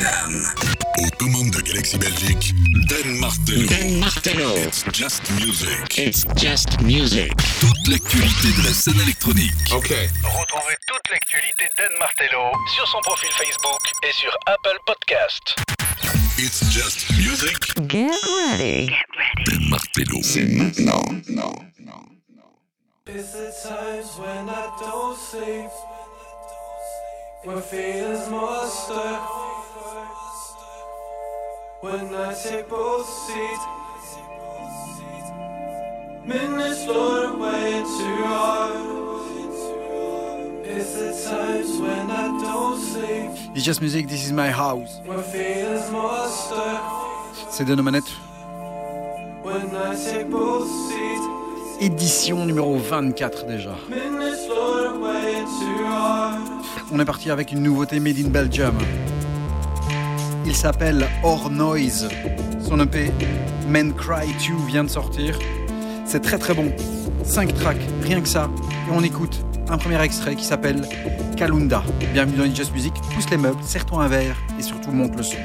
Dan. Aux commandes de Galaxy Belgique, Dan Martello. Dan Martello. It's just music. It's just music. Toute l'actualité de la scène électronique. Ok. Retrouvez toute l'actualité d'Anne Martello sur son profil Facebook et sur Apple Podcast. It's just music. Get ready. Dan Martello. C'est maintenant. It's the times when I don't sleep, when feelings when I take both seats, minutes float away into hours. It's the times when I don't sleep, It's Just Music, This is My House. when feelings muster, C'est de nos manettes. when I take both seats, Édition numéro 24 déjà. On est parti avec une nouveauté made in Belgium. Il s'appelle Or Noise. Son EP Men Cry 2 vient de sortir. C'est très très bon. 5 tracks, rien que ça. Et on écoute un premier extrait qui s'appelle Kalunda. Bienvenue dans Just Music. Pousse les meubles, serre-toi un verre et surtout monte le son.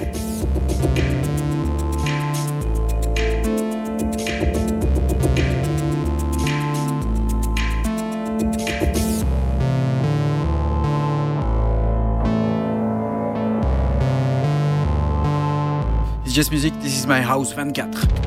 Just Music, This is My House 24.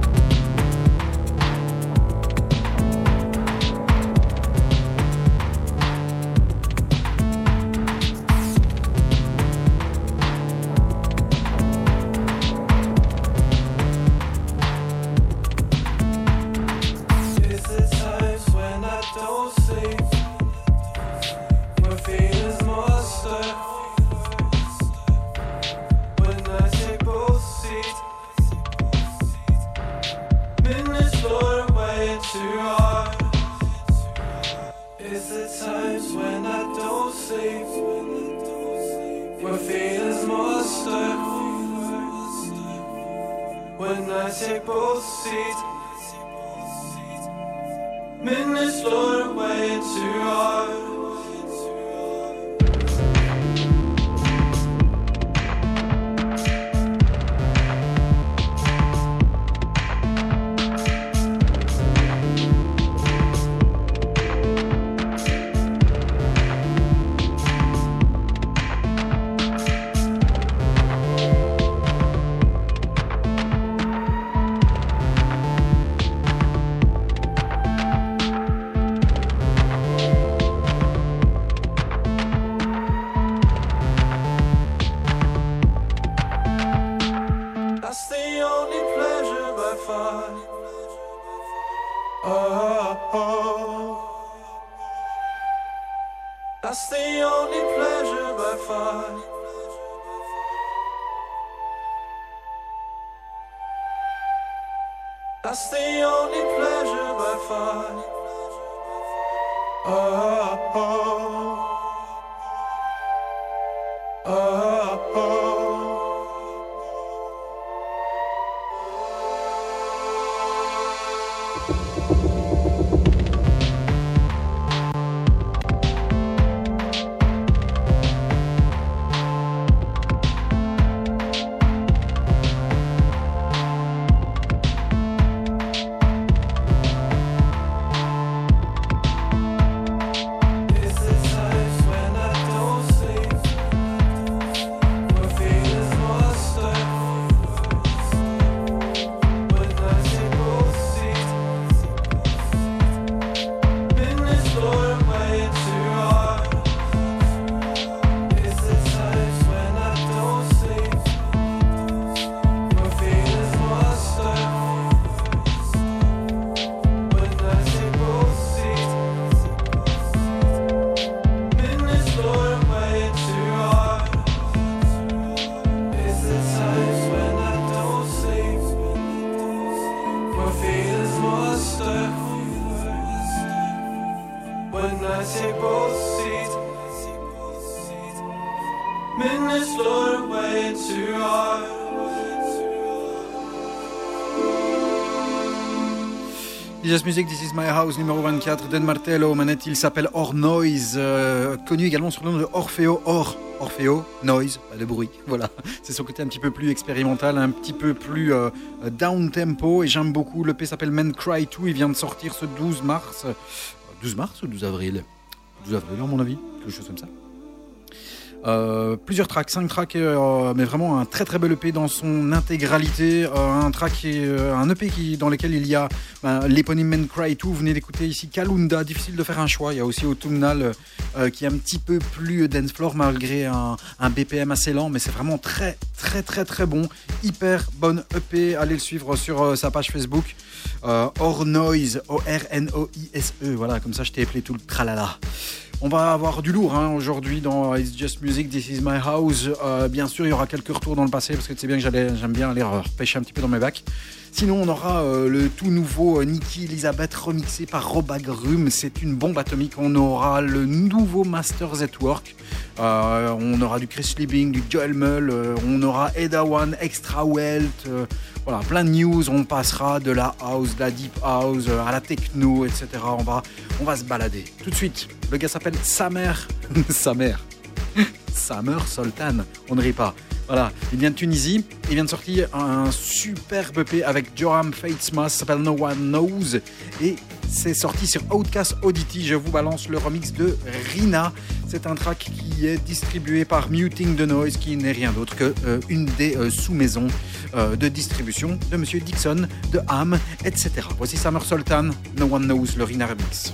Music, This is My House, numéro 24, Dan Martello, aux manettes, il s'appelle Or Noise, euh, connu également sous le nom de Orfeo Or. Orfeo, noise, pas de bruit. Voilà, c'est son côté un petit peu plus expérimental, un petit peu plus euh, down tempo. Et j'aime beaucoup. Le P s'appelle Men Cry 2. Il vient de sortir ce 12 mars. 12 mars ou 12 avril? 12 avril, à mon avis, quelque chose comme ça. Euh, plusieurs tracks, 5 tracks, euh, mais vraiment un très très bel EP dans son intégralité. Euh, un track, EP qui, dans lequel il y a ben, l'éponyme Cry 2. Vous venez d'écouter ici Kalunda, difficile de faire un choix. Il y a aussi Autumnal qui est un petit peu plus dance floor malgré un, BPM assez lent, mais c'est vraiment très très très très bon. Hyper bonne EP. Allez le suivre sur sa page Facebook. Or Noise, O-R-N-O-I-S-E. Voilà, comme ça je t'ai appelé tout le tralala. On va avoir du lourd hein, aujourd'hui dans It's Just Music, This Is My House. Euh, bien sûr, il y aura quelques retours dans le passé parce que tu sais bien que j'aime bien aller pêcher un petit peu dans mes bacs. Sinon, on aura euh, le tout nouveau euh, Nicky Elizabeth remixé par Rob Agrum. C'est une bombe atomique. On aura le nouveau Masters at Work. on aura du Chris Liebing, du Joel Mull. on aura Eda One, Extra Welt. Voilà, plein de news. On passera de la house, de la deep house à la techno, etc. On va, on va se balader. Tout de suite, le gars s'appelle Samer. Samer. Samer Sultan. On ne rit pas. Voilà, il vient de Tunisie. Il vient de sortir un superbe EP avec Joram Fatesma. Ça s'appelle No One Knows. Et c'est sorti sur Outcast Oddity. Je vous balance le remix de Rina. C'est un track qui est distribué par Muting the Noise, qui n'est rien d'autre que euh, une des euh, sous-maisons euh, de distribution de Monsieur Dixon, de Ham, etc. Voici Summer Sultan, No One Knows, le Rina remix.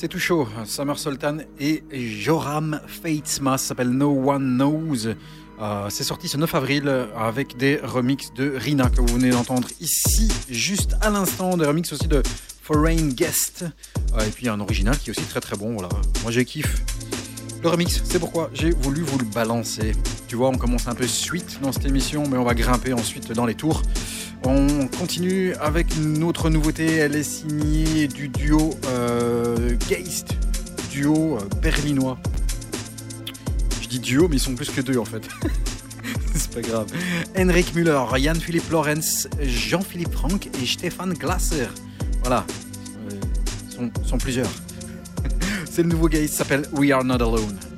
C'est tout chaud. Summer Sultan et Joram Fatesma s'appelle No One Knows. Euh, c'est sorti ce 9 avril avec des remixes de Rina que vous venez d'entendre ici, juste à l'instant. Des remixes aussi de Foreign Guest. Euh, et puis un original qui est aussi très très bon. Voilà. Moi j'ai kiff. Le remix, c'est pourquoi j'ai voulu vous le balancer. Tu vois, on commence un peu suite dans cette émission, mais on va grimper ensuite dans les tours. On continue avec une autre nouveauté. Elle est signée du duo euh, Geist, duo euh, berlinois. Je dis duo, mais ils sont plus que deux en fait. C'est pas grave. Henrik Müller, Jan-Philippe Lorenz, Jean-Philippe Franck et Stéphane Glasser. Voilà, ils sont, sont plusieurs. C'est le nouveau Geist, s'appelle We Are Not Alone.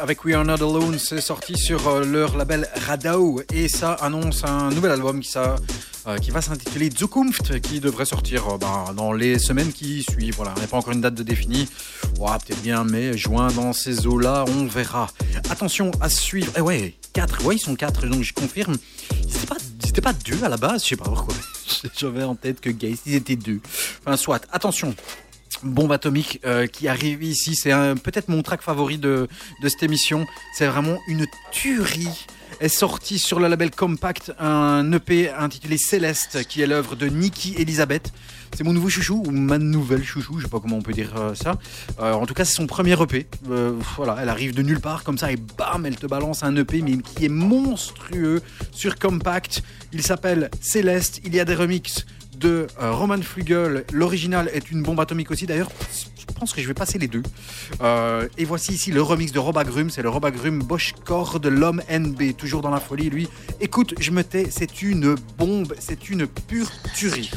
Avec We Are Not Alone, c'est sorti sur euh, leur label Radau et ça annonce un nouvel album qui, euh, va s'intituler Zukunft qui devrait sortir euh, ben, dans les semaines qui suivent. Voilà, on n'a pas encore une date de définie. Ouais, peut-être bien mai, juin, dans ces eaux-là, on verra. Attention à suivre. Eh ouais, 4, ouais, ils sont 4, donc je confirme. Ils pas, ils étaient pas deux à la base, je sais pas pourquoi. J'avais en tête que Gaze, ils étaient deux. Enfin, soit, attention. Bombe atomique euh, qui arrive ici, c'est peut-être mon track favori de, de cette émission. C'est vraiment une tuerie. Est sorti sur le label Compact un EP intitulé Céleste, qui est l'œuvre de Nikki Elisabeth. C'est mon nouveau chouchou, ou ma nouvelle chouchou, je sais pas comment on peut dire euh, ça. Euh, en tout cas, c'est son premier EP. Voilà, elle arrive de nulle part comme ça et bam, elle te balance un EP, mais qui est monstrueux sur Compact. Il s'appelle Céleste. Il y a des remixes de euh, Roman Flugel. L'original est une bombe atomique aussi. D'ailleurs, je pense que je vais passer les deux. Euh, et voici ici le remix de Rob Agrum. C'est le Rob Agrum Bosch Core de l'homme NB. Toujours dans la folie, lui. Écoute, je me tais. C'est une bombe. C'est une pure tuerie.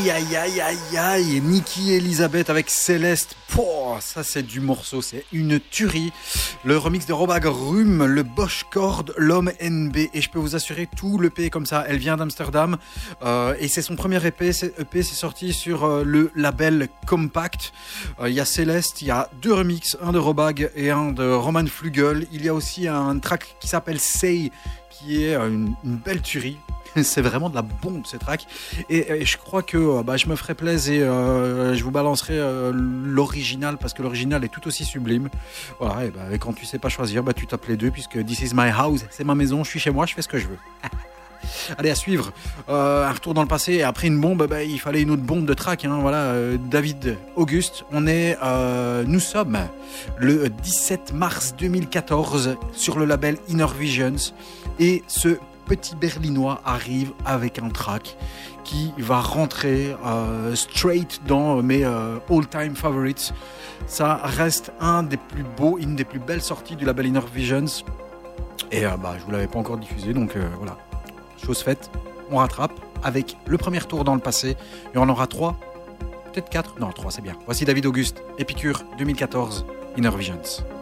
Aïe, aïe, aïe, aïe, aïe. Nikki Elisabeth avec Céleste. Ça, c'est du morceau. C'est une tuerie. Le remix de Robag Rum, le Bosch Cord, l'homme NB. Et je peux vous assurer, tout le P comme ça. Elle vient d'Amsterdam. Euh, et c'est son premier EP. C'est EP, c'est sorti sur euh, le label Compact. Euh, Il y a Céleste, il y a deux remixes. Un de Robag et un de Roman Flugel. Il y a aussi un track qui s'appelle Say, qui est une belle tuerie. C'est vraiment de la bombe ces tracks. Et, je crois que euh, bah, je me ferai plaisir et euh, je vous balancerai euh, l'original parce que l'original est tout aussi sublime. Voilà, et, bah, et quand tu sais pas choisir, bah, tu tapes les deux puisque This is my house, c'est ma maison, je suis chez moi, je fais ce que je veux. Allez, à suivre. Un retour dans le passé. Et après une bombe, bah, il fallait une autre bombe de track. hein, voilà, David Auguste. On est, nous sommes le 17 mars 2014 sur le label Inner Visions. Et ce petit berlinois arrive avec un track qui va rentrer euh, straight dans mes euh, all-time favorites. Ça reste un des plus beaux, une des plus belles sorties du label Inner Visions. Et euh, bah, je vous l'avais pas encore diffusé, donc voilà. Chose faite, on rattrape avec le premier tour dans le passé. Et on en aura trois, peut-être quatre. Non, trois, c'est bien. Voici David Auguste, Épicure 2014, Inner Visions.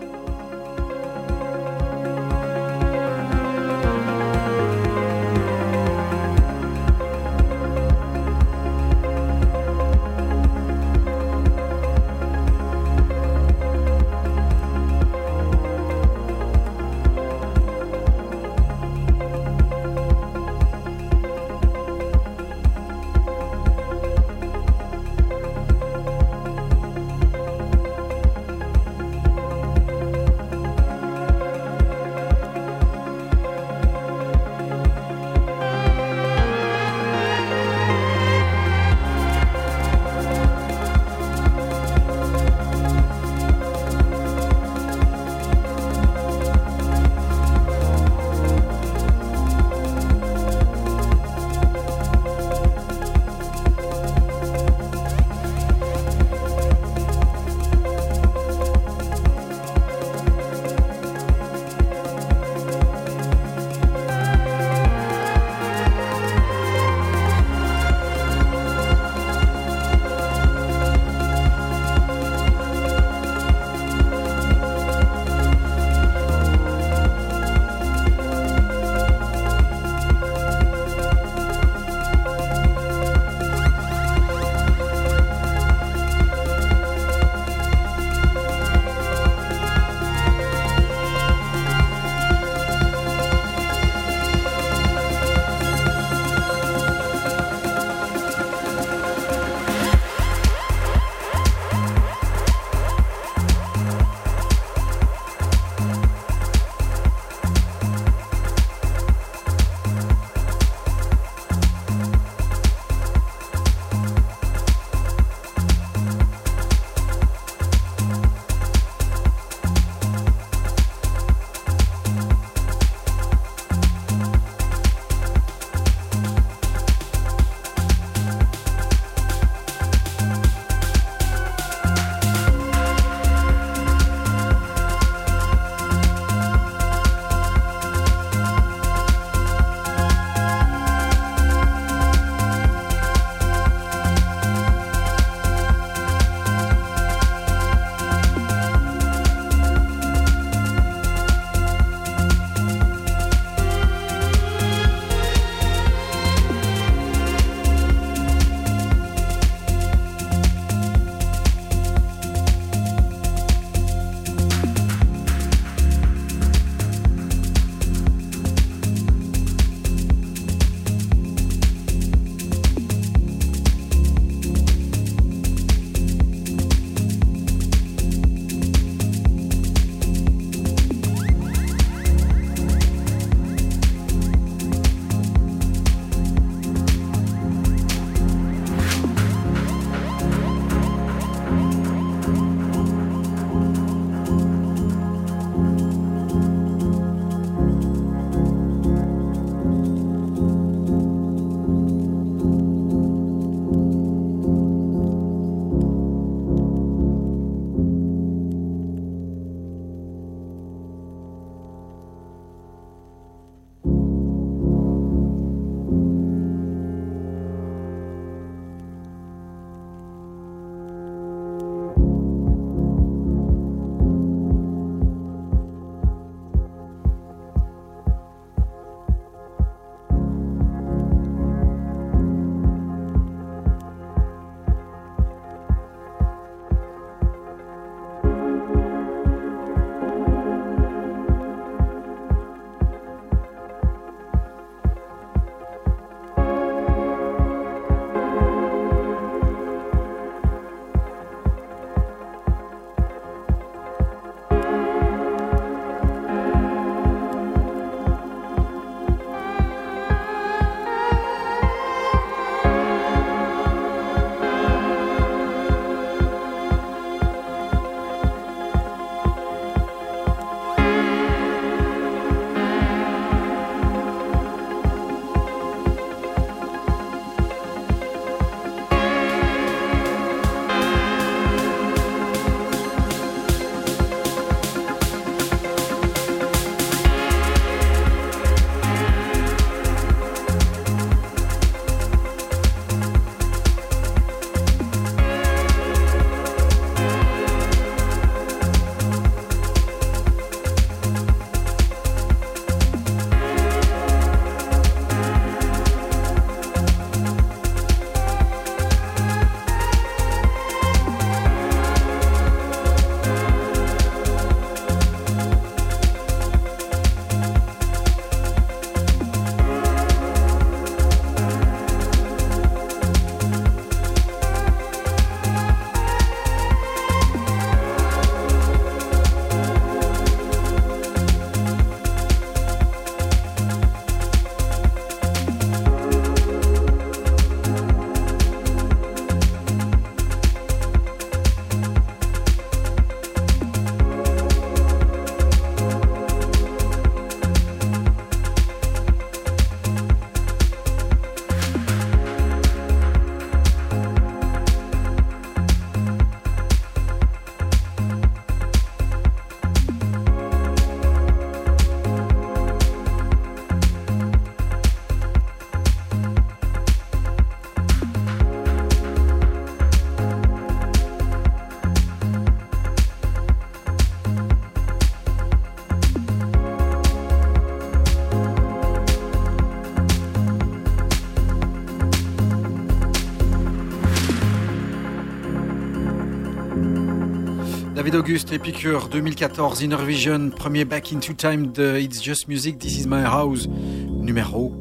David Auguste, Epicure, 2014, Inner Vision, premier Back into Time de It's Just Music, This is My House, numéro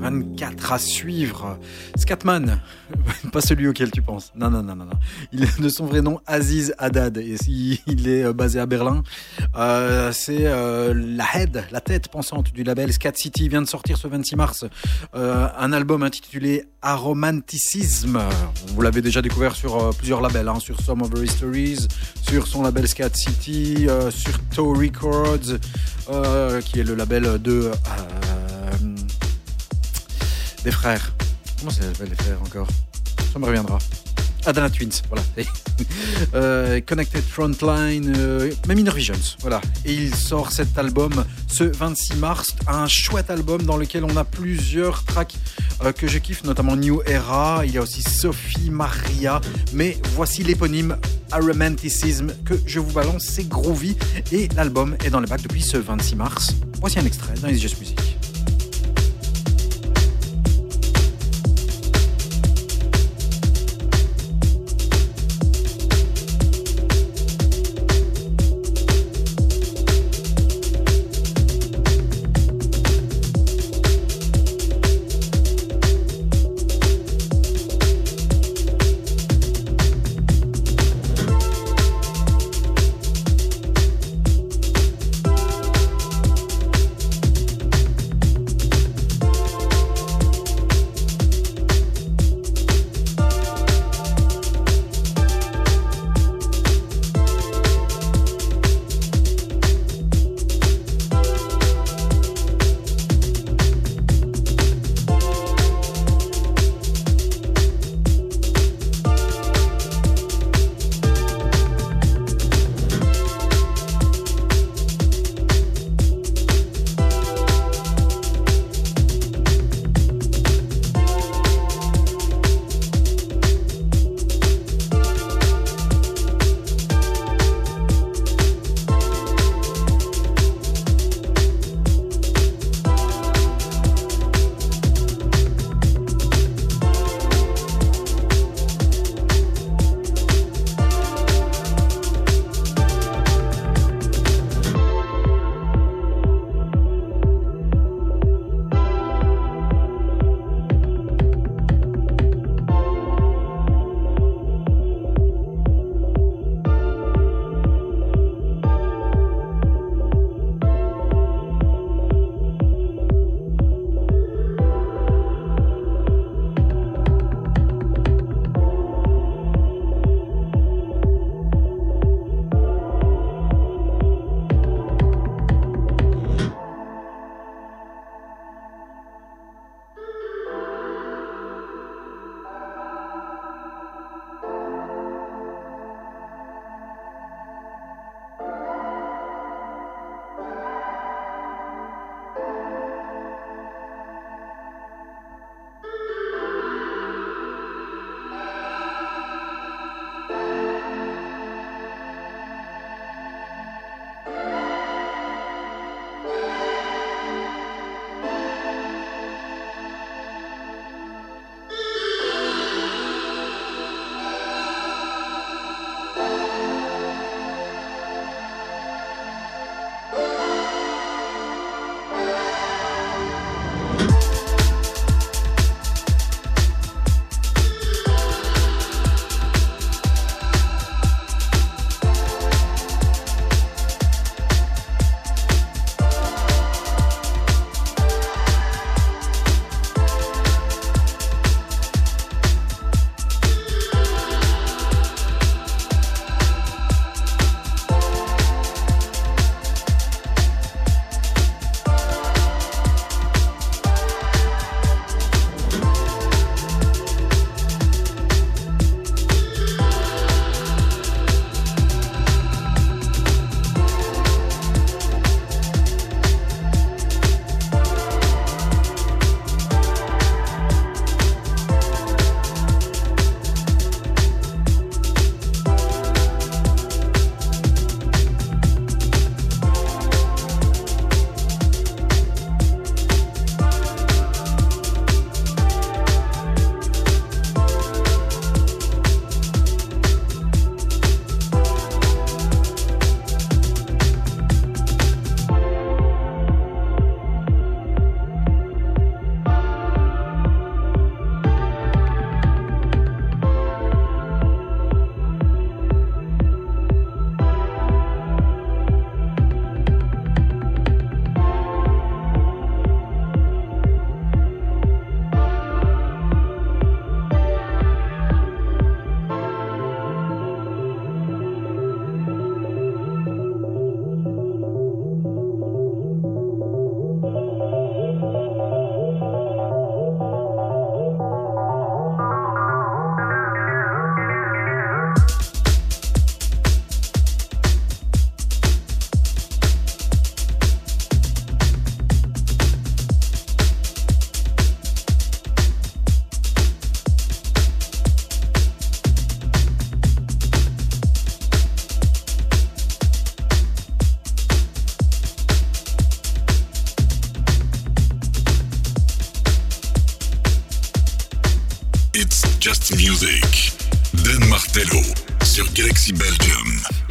24 à suivre. Scatman, pas celui auquel tu penses. Non, non, non, non. Il est de son vrai nom Aziz Haddad et il est euh, basé à Berlin. Euh, c'est euh, la head, la tête pensante du label Scat City. Vient de sortir ce 26 mars euh, un album intitulé Aromanticisme. Vous l'avez déjà découvert sur plusieurs labels, hein, sur Some of Her Histories, sur son label Scat City, sur Toe Records, qui est le label de des frères. Comment s'appelle les frères encore? Ça me reviendra. Adana Twins, voilà. Euh, Connected Frontline, euh, même Inner Visions, voilà. Et il sort cet album ce 26 mars, un chouette album dans lequel on a plusieurs tracks euh, que je kiffe, notamment New Era, il y a aussi Sophie Maria, mais voici l'éponyme Aromanticism que je vous balance, c'est groovy et l'album est dans les bacs depuis ce 26 mars. Voici un extrait dans It's Just Music.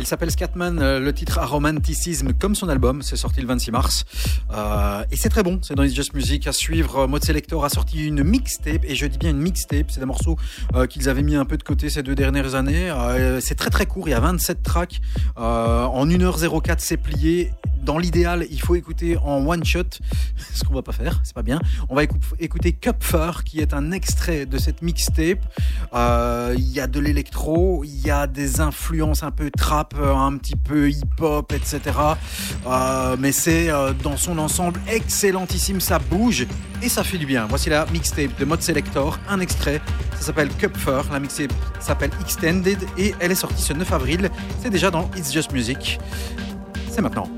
S'appelle Scatman, euh, le titre Aromanticisme comme son album, c'est sorti le 26 mars. Euh, et c'est très bon, c'est dans It's Just Music à suivre. Mode Selector a sorti une mixtape, et je dis bien une mixtape, c'est des morceaux euh, qu'ils avaient mis un peu de côté ces deux dernières années. Euh, c'est très très court, il y a 27 tracks. Euh, en 1h04 c'est plié. Dans l'idéal, il faut écouter en one shot, ce qu'on va pas faire, c'est pas bien. On va écou- écouter Cupfer, qui est un extrait de cette mixtape. Euh, Il y a de l'électro, il y a des influences un peu trap, euh, un petit peu hip-hop, etc. Euh, mais c'est euh, dans son ensemble excellentissime, ça bouge et ça fait du bien. Voici la mixtape de Mode Selector, un extrait, ça s'appelle Cupfer, la mixtape s'appelle Extended et elle est sortie ce 9 avril. C'est déjà dans It's Just Music. C'est maintenant.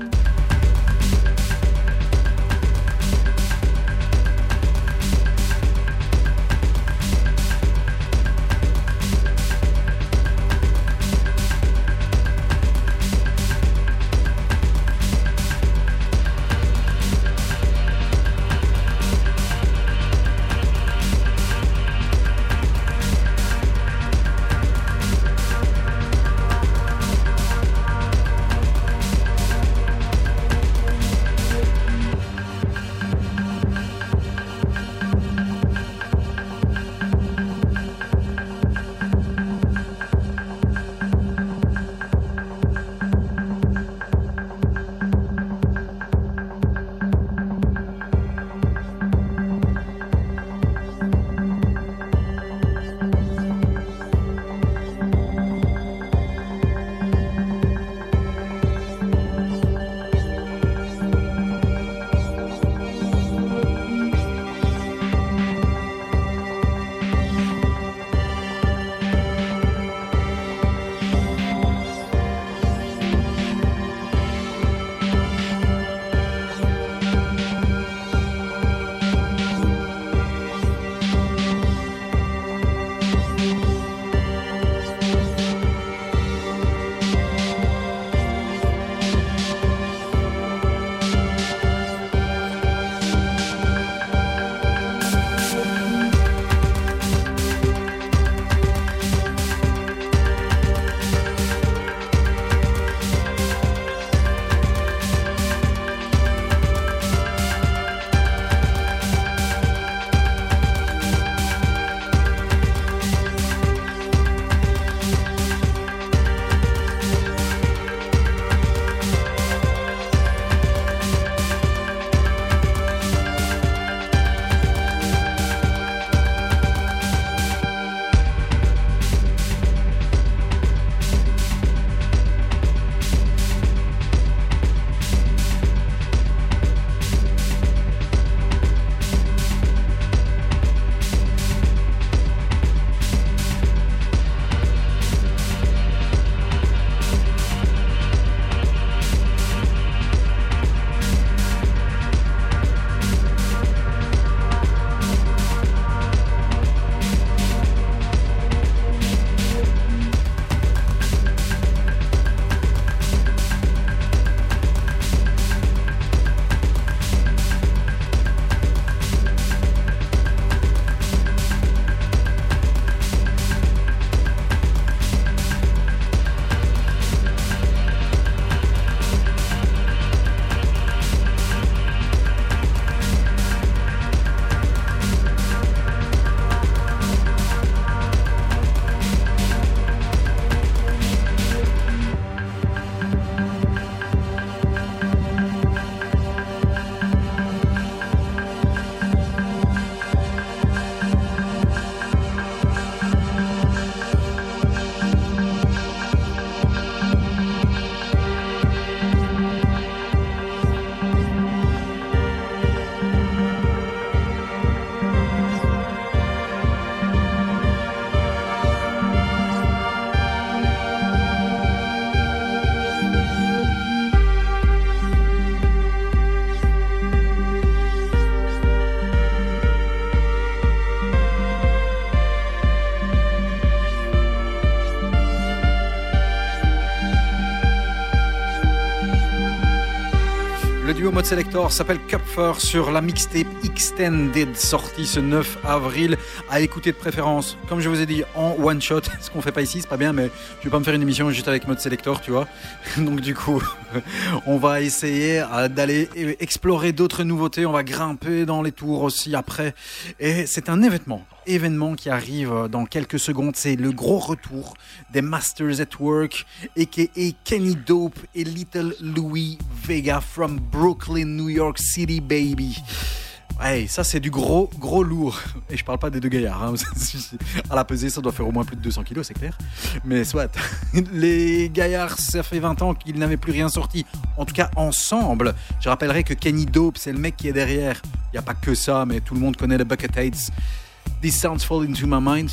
Mode Selector s'appelle Kupfer sur la mixtape Extended, sortie ce 9 avril. À écouter de préférence, comme je vous ai dit, en one shot. Ce qu'on fait pas ici, c'est pas bien, mais je vais pas me faire une émission juste avec Mode Selector, tu vois. Donc du coup, on va essayer euh, d'aller explorer d'autres nouveautés. On va grimper dans les tours aussi après. Et c'est un événement événement qui arrive dans quelques secondes. C'est le gros retour des Masters at Work, a.k.a. Kenny Dope et Little Louis Vega from Brooklyn, New York City, baby. Ouais, ça c'est du gros, gros lourd. Et je parle pas des deux gaillards. Hein. À la pesée, ça doit faire au moins plus de 200 kilos, c'est clair. Mais soit. Les gaillards, ça fait 20 ans qu'ils n'avaient plus rien sorti. En tout cas, ensemble. Je rappellerai que Kenny Dope, c'est le mec qui est derrière. Il n'y a pas que ça, mais tout le monde connaît les Bucketheads. This Sounds Fall Into My Mind.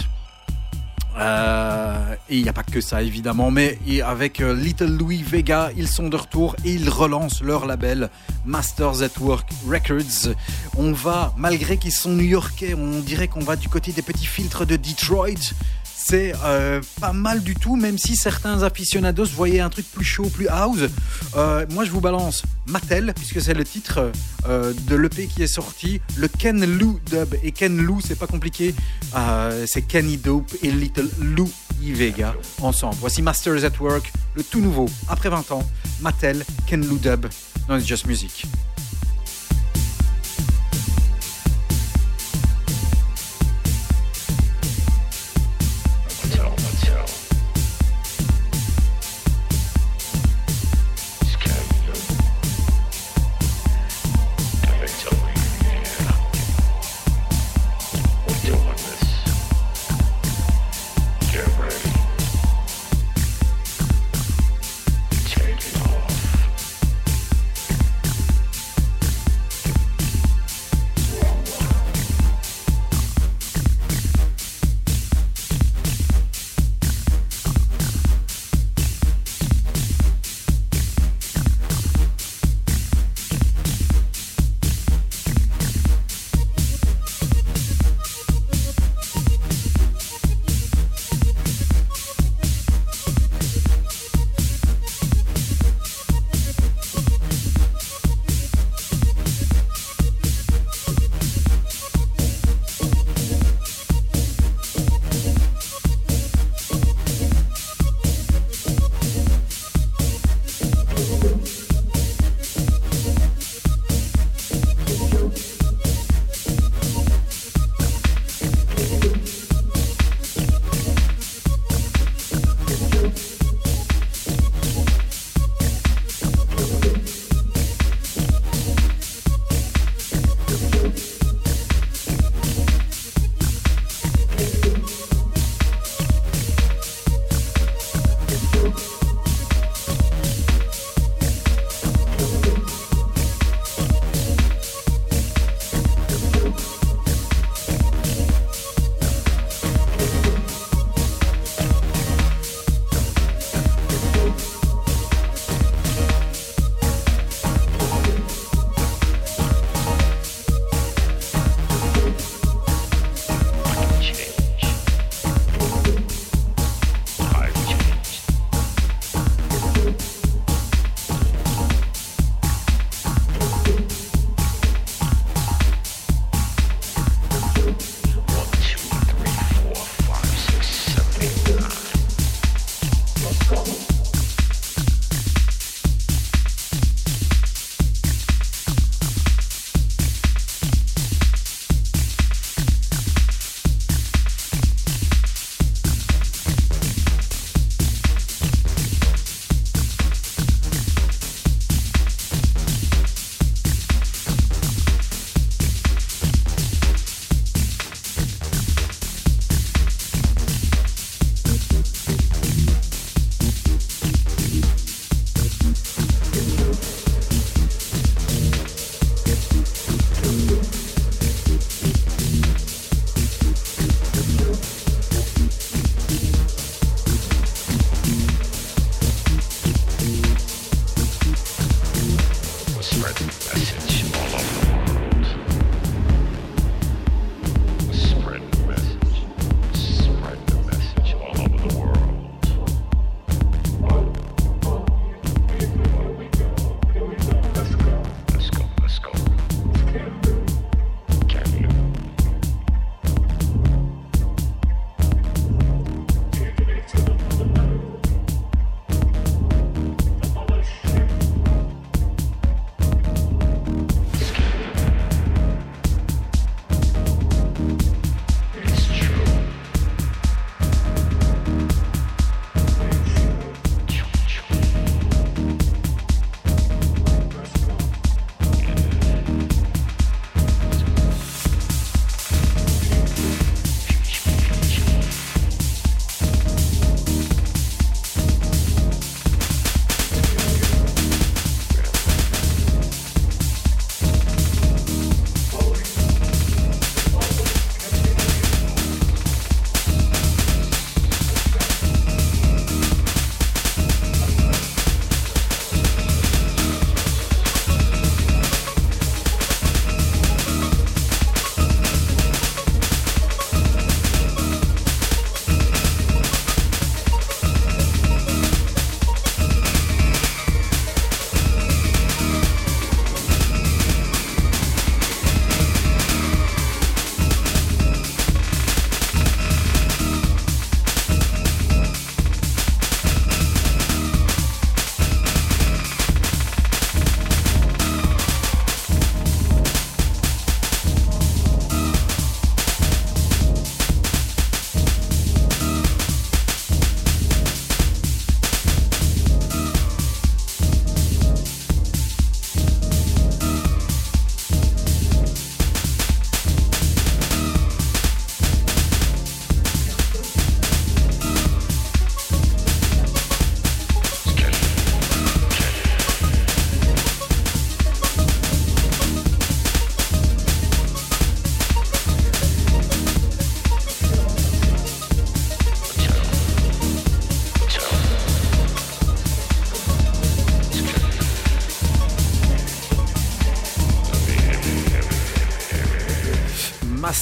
Euh, et il n'y a pas que ça évidemment, mais avec euh, Little Louis Vega, ils sont de retour et ils relancent leur label Masters at Work Records. On va, malgré qu'ils sont new-yorkais, on dirait qu'on va du côté des petits filtres de Detroit c'est euh, pas mal du tout, même si certains aficionados voyaient un truc plus chaud, plus house. Euh, moi, je vous balance Mattel, puisque c'est le titre euh, de l'EP qui est sorti, le Ken Lou dub. Et Ken Lou, c'est pas compliqué, c'est Kenny Dope et Little Lou Vega ensemble. Voici Masters at Work, le tout nouveau, après 20 ans, Mattel, Ken Lou dub, dans It's Just Music.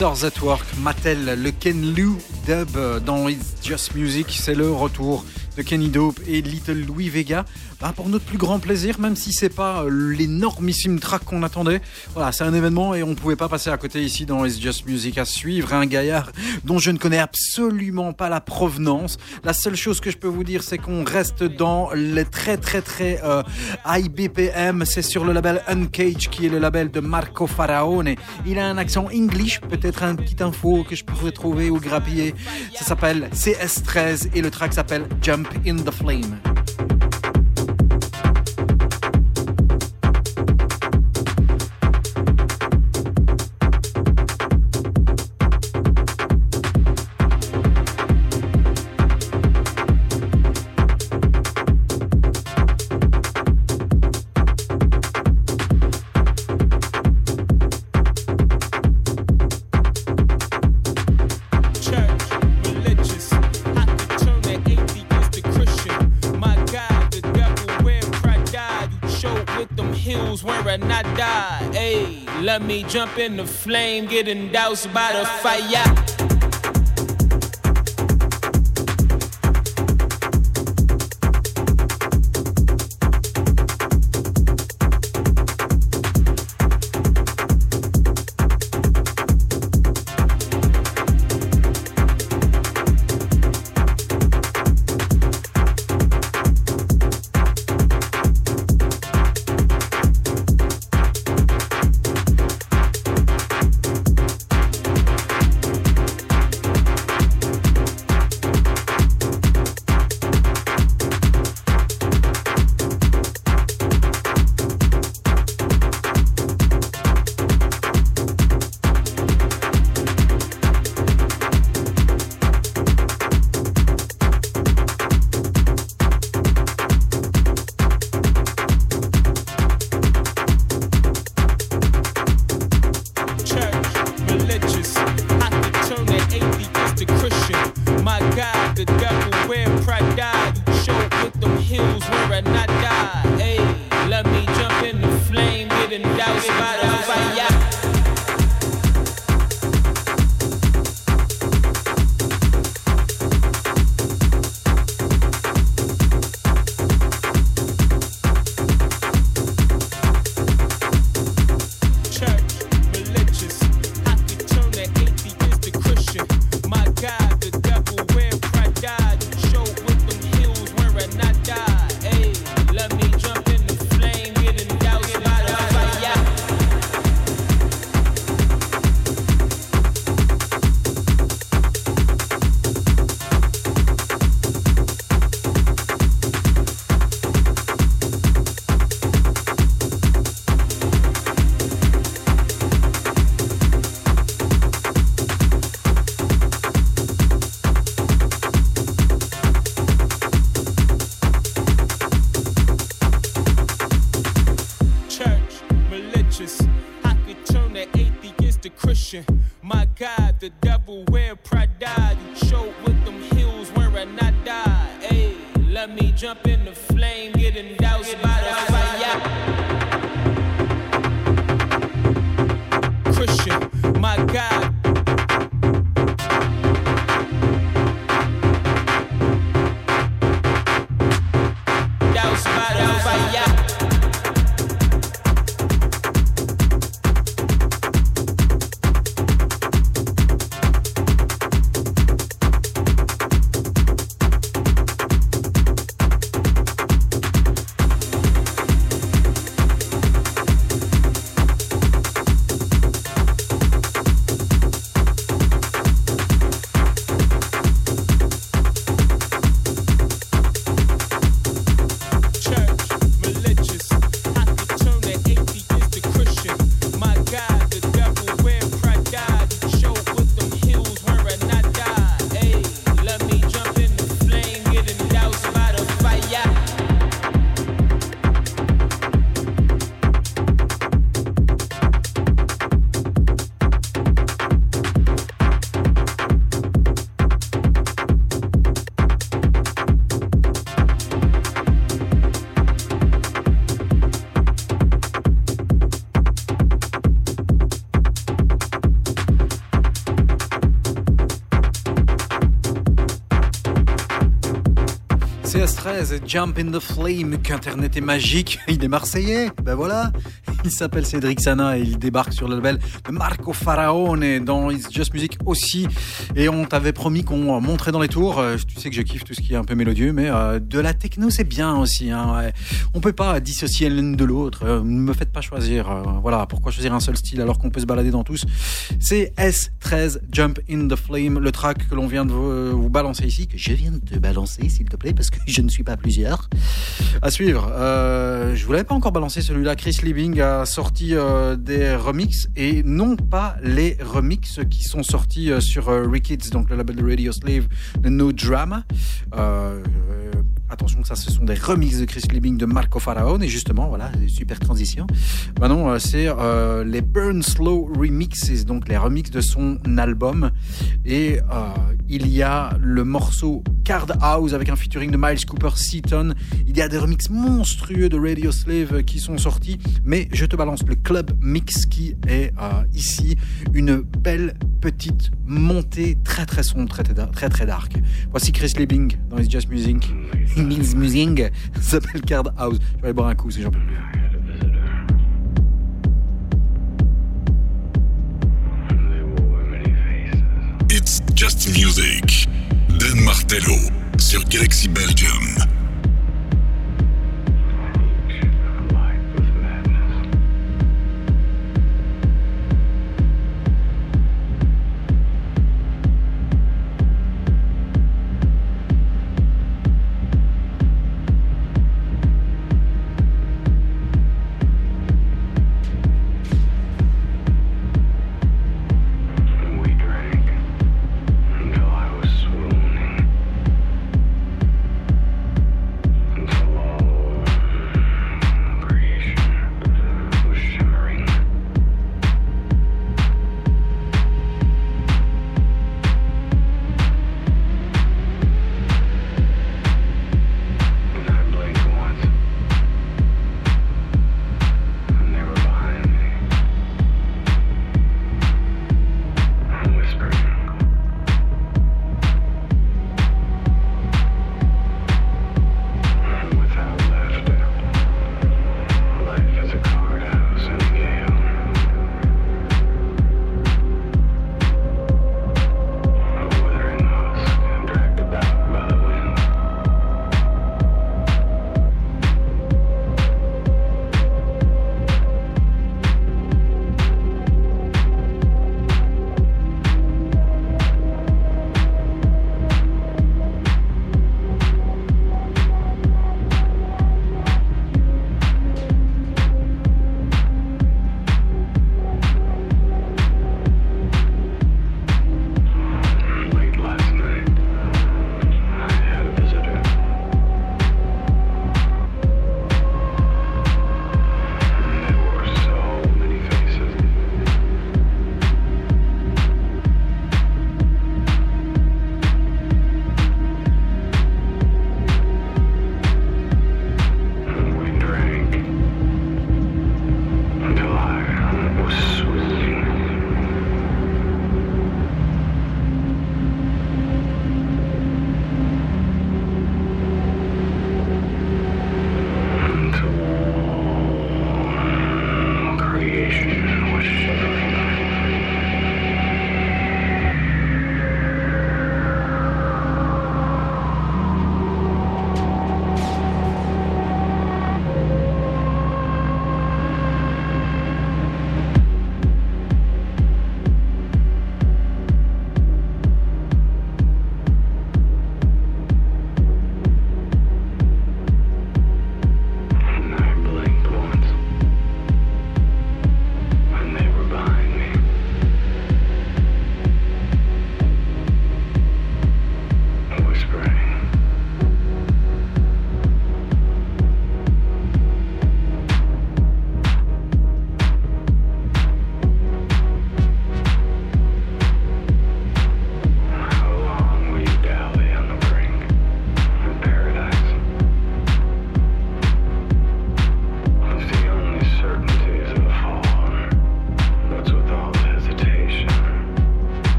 At Work, Mattel, le Ken Lou dub dans It's Just Music, c'est le retour de Kenny Dope et Little Louis Vega. Bah, pour notre plus grand plaisir, même si c'est pas euh, l'énormissime track qu'on attendait. Voilà, c'est un événement et on pouvait pas passer à côté ici dans It's Just Music à suivre un gaillard dont je ne connais absolument pas la provenance. La seule chose que je peux vous dire, c'est qu'on reste dans les très très très euh, high BPM. C'est sur le label Uncage qui est le label de Marco Faraone. Il a un accent English, peut-être un petit info que je pourrais trouver ou grappiller. Ça s'appelle CS13 et le track s'appelle Jump in the Flame. Me jump in the flame, getting doused by the fire. CS13, Jump in the Flame, qu'Internet est magique. Il est marseillais, ben voilà. Il s'appelle Cédric Sana et il débarque sur le label de Marco Faraone dans It's Just Music aussi. Et on t'avait promis qu'on montrait dans les tours. Euh, tu sais que je kiffe tout ce qui est un peu mélodieux, mais euh, de la techno c'est bien aussi. Hein, On peut pas dissocier l'une de l'autre. Euh, ne me faites pas choisir. voilà, pourquoi choisir un seul style alors qu'on peut se balader dans tous? C'est S13, Jump in the Flame, le track que l'on vient de vous, balancer ici, que je viens de te balancer s'il te plaît, parce que je ne suis pas plusieurs. À suivre. je vous l'avais pas encore balancé celui-là. Chris Liebing sorti euh, des remixes et non pas les remixes qui sont sortis euh, sur euh, Rickets, donc le label de Radio Slave, de No Drama. Attention que ça, ce sont des remixes de Chris Liebing de Marco Faraone. Et justement, voilà, super transition. Bah non, euh, c'est euh, les Burn Slow Remixes, donc les remixes de son album. Et euh, il y a le morceau Card House avec un featuring de Miles Cooper Seaton. Il y a des remixes monstrueux de Radio Slave qui sont sortis. Mais je te balance le Club Mix qui est ici une belle petite montée très très sombre, très très, très dark. Voici Chris Liebing dans It's Just Music. Means Musing s'appelle Card House. Je vais aller boire un coup si j'en peux plus. It's Just Music. Dan Martello sur Galaxy Belgium.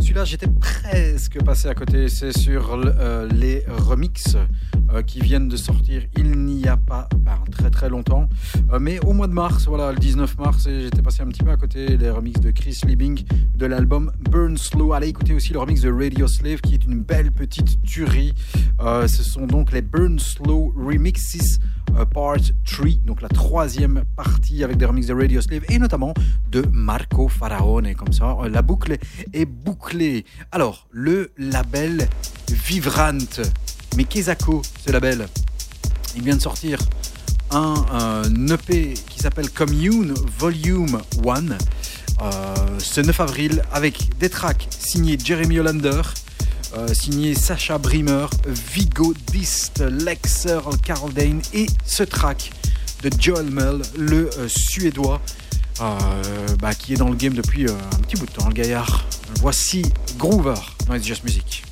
Celui-là, j'étais presque passé à côté. C'est sur euh, les remixes euh, qui viennent de sortir il n'y a pas ben, très très longtemps. Euh, mais au mois de mars, voilà, le 19 mars, j'étais passé un petit peu à côté les remixes de Chris Liebing de l'album Burn Slow. Allez écouter aussi le remix de Radio Slave qui est une belle petite tuerie. ce sont donc les Burn Slow Remixes Part 3, donc la troisième partie avec des remixes de Radio Slave et notamment de Marco Faraone. Comme ça, la boucle est bouclée. Alors, le label Vivrant. Mais Kezako, ce label, il vient de sortir un, EP qui s'appelle Commune Volume 1 euh, ce 9 avril avec des tracks signés Jeremy Hollander, euh, signé Sacha Brimmer, Vigo Dist, Lex Earl Carl Dane et ce track de Joel Mell, le euh, suédois, euh, bah, qui est dans le game depuis un petit bout de temps, le gaillard. Voici Groover dans It's Just Music.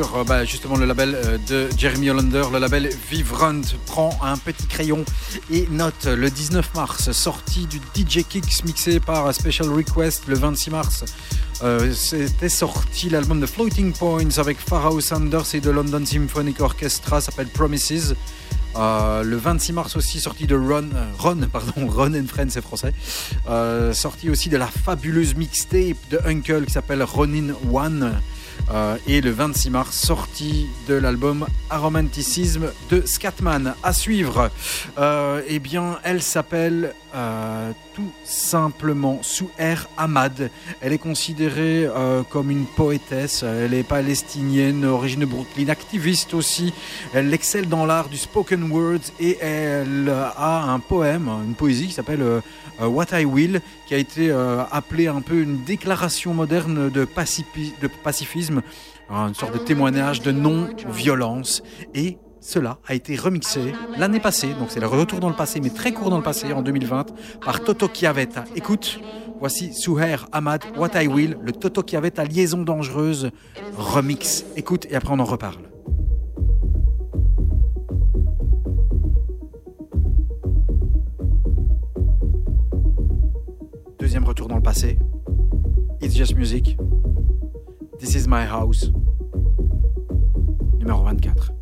Euh, bah, justement le label euh, de Jeremy Hollander, le label Vivrant prend un petit crayon et note le 19 mars, sortie du DJ Kicks mixé par Special Request le 26 mars. Euh, c'était sorti l'album de Floating Points avec Pharaoh Sanders et de London Symphonic Orchestra, s'appelle Promises. Le 26 mars aussi, sorti de Ron, euh, Ron, pardon, Ron and Friends, c'est français. Euh, sorti aussi de la fabuleuse mixtape de Uncle qui s'appelle Ronin One. Euh, et le 26 mars, sortie de l'album Aromanticisme de Scatman. À suivre, euh, eh bien, elle s'appelle euh, tout simplement Souher Ahmad. Elle est considérée comme une poétesse. Elle est palestinienne, origine de Brooklyn, activiste aussi. Elle excelle dans l'art du spoken word et elle a un poème, une poésie qui s'appelle What I Will, qui a été euh, appelée un peu une déclaration moderne de, pacifi- de pacifisme, une sorte de témoignage de non-violence. Et cela a été remixé l'année passée, donc c'est le retour dans le passé, mais très court dans le passé, en 2020, par Toto Chiavetta. Écoute, voici Souher Ahmad, What I Will, le Toto Chiavetta Liaison Dangereuse remix. Écoute, et après on en reparle. It's Just Music. This is my house. Numéro 24.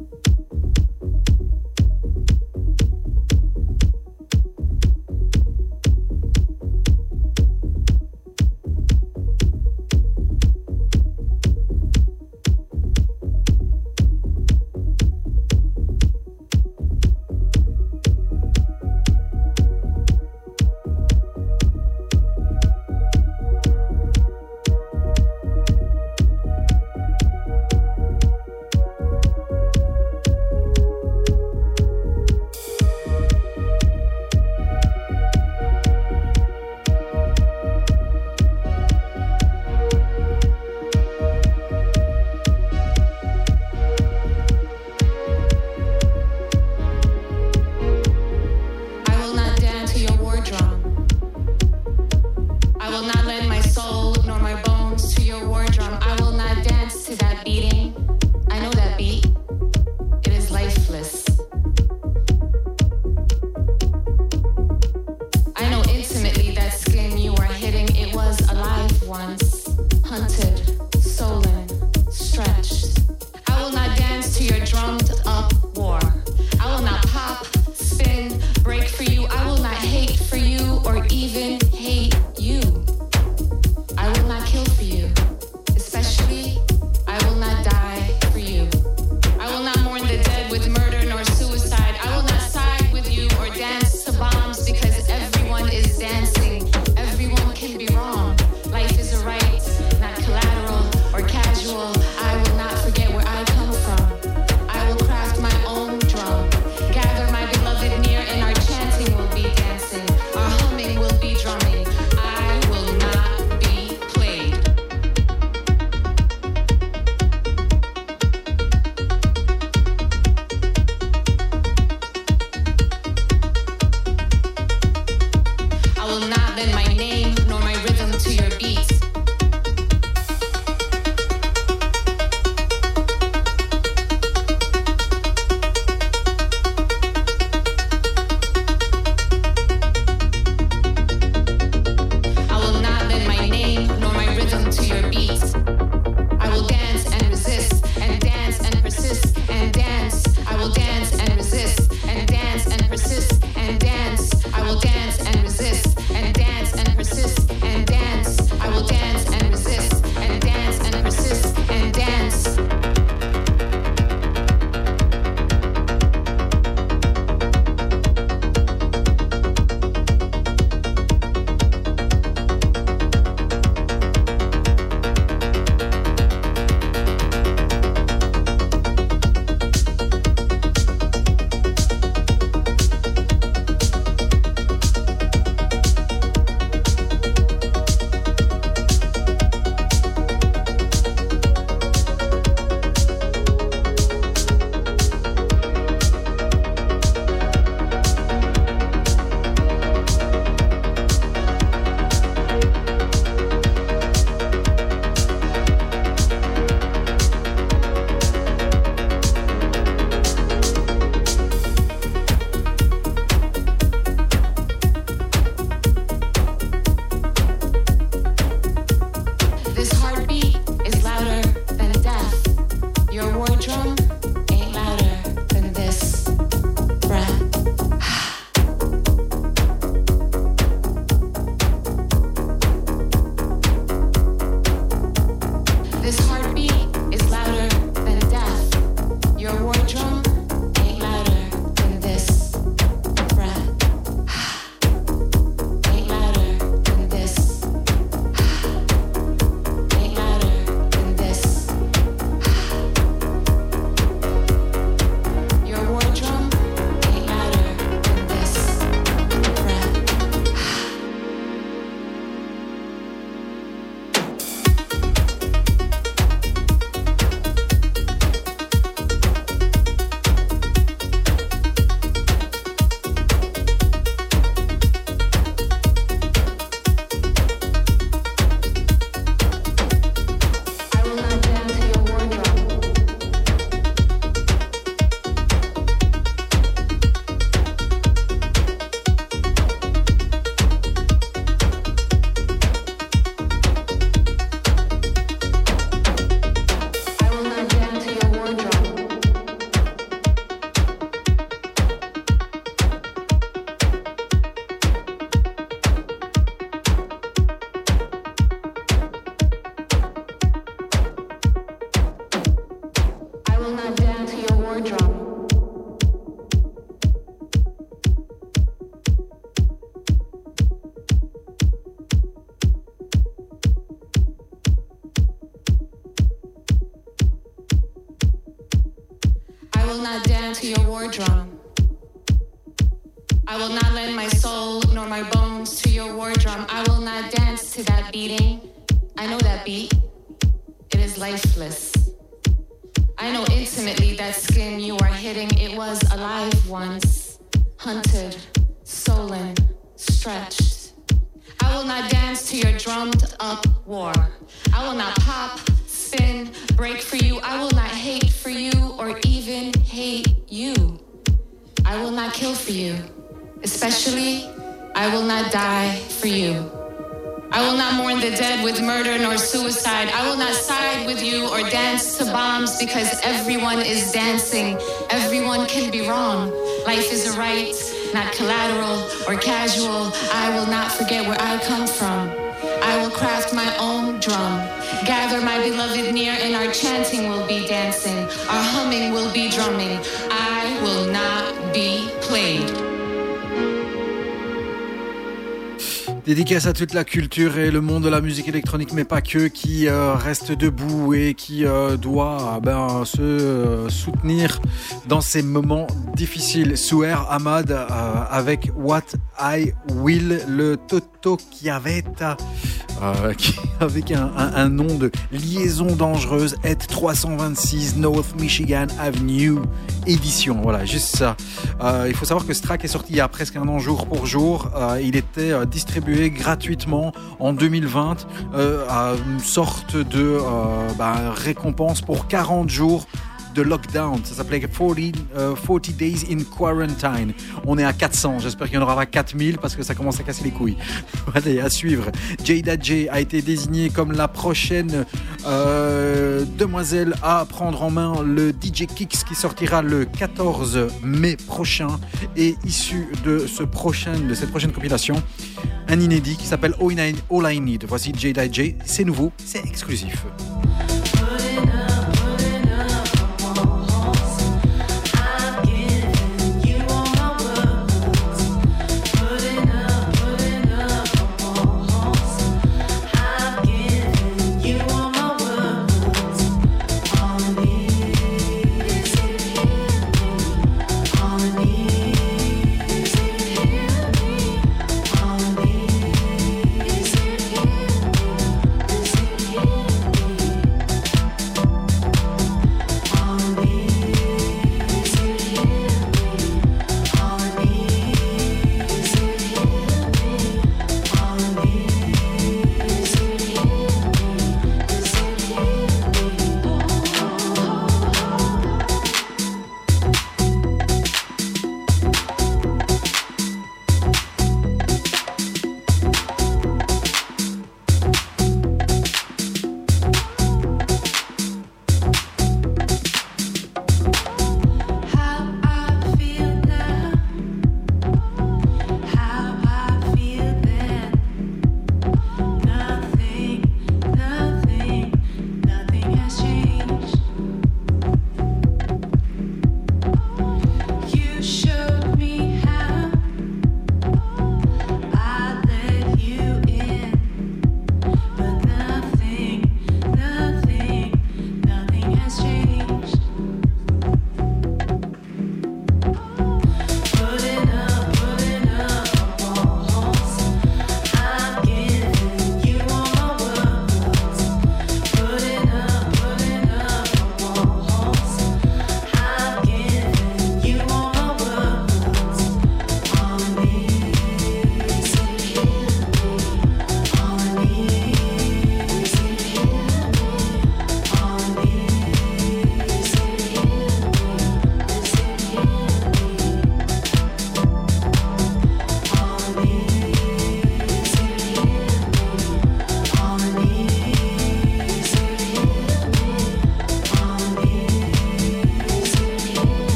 Toute la culture et le monde de la musique électronique, mais pas que, qui euh, reste debout et qui euh, doit ben, se euh, soutenir dans ces moments difficiles. Souer Ahmad avec What I Will, le Toto Chiavetta, euh, avec un, nom de liaison dangereuse, et 326 North Michigan Avenue édition. Voilà, juste ça. Euh, il faut savoir que ce track est sorti il y a presque un an jour pour jour. Euh, il était distribué gratuitement en 2020 euh, à une sorte de bah, récompense pour 40 jours de lockdown. Ça s'appelait 40, euh, 40 Days in Quarantine. On est à 400. J'espère qu'il y en aura 4000 parce que ça commence à casser les couilles. Allez, à suivre. Jada J a été désignée comme la prochaine euh, demoiselle à prendre en main le DJ Kicks qui sortira le 14 mai prochain et issu de ce prochain, de cette prochaine compilation, un inédit qui s'appelle All I All I Need. Voici Jada J. C'est nouveau, c'est exclusif.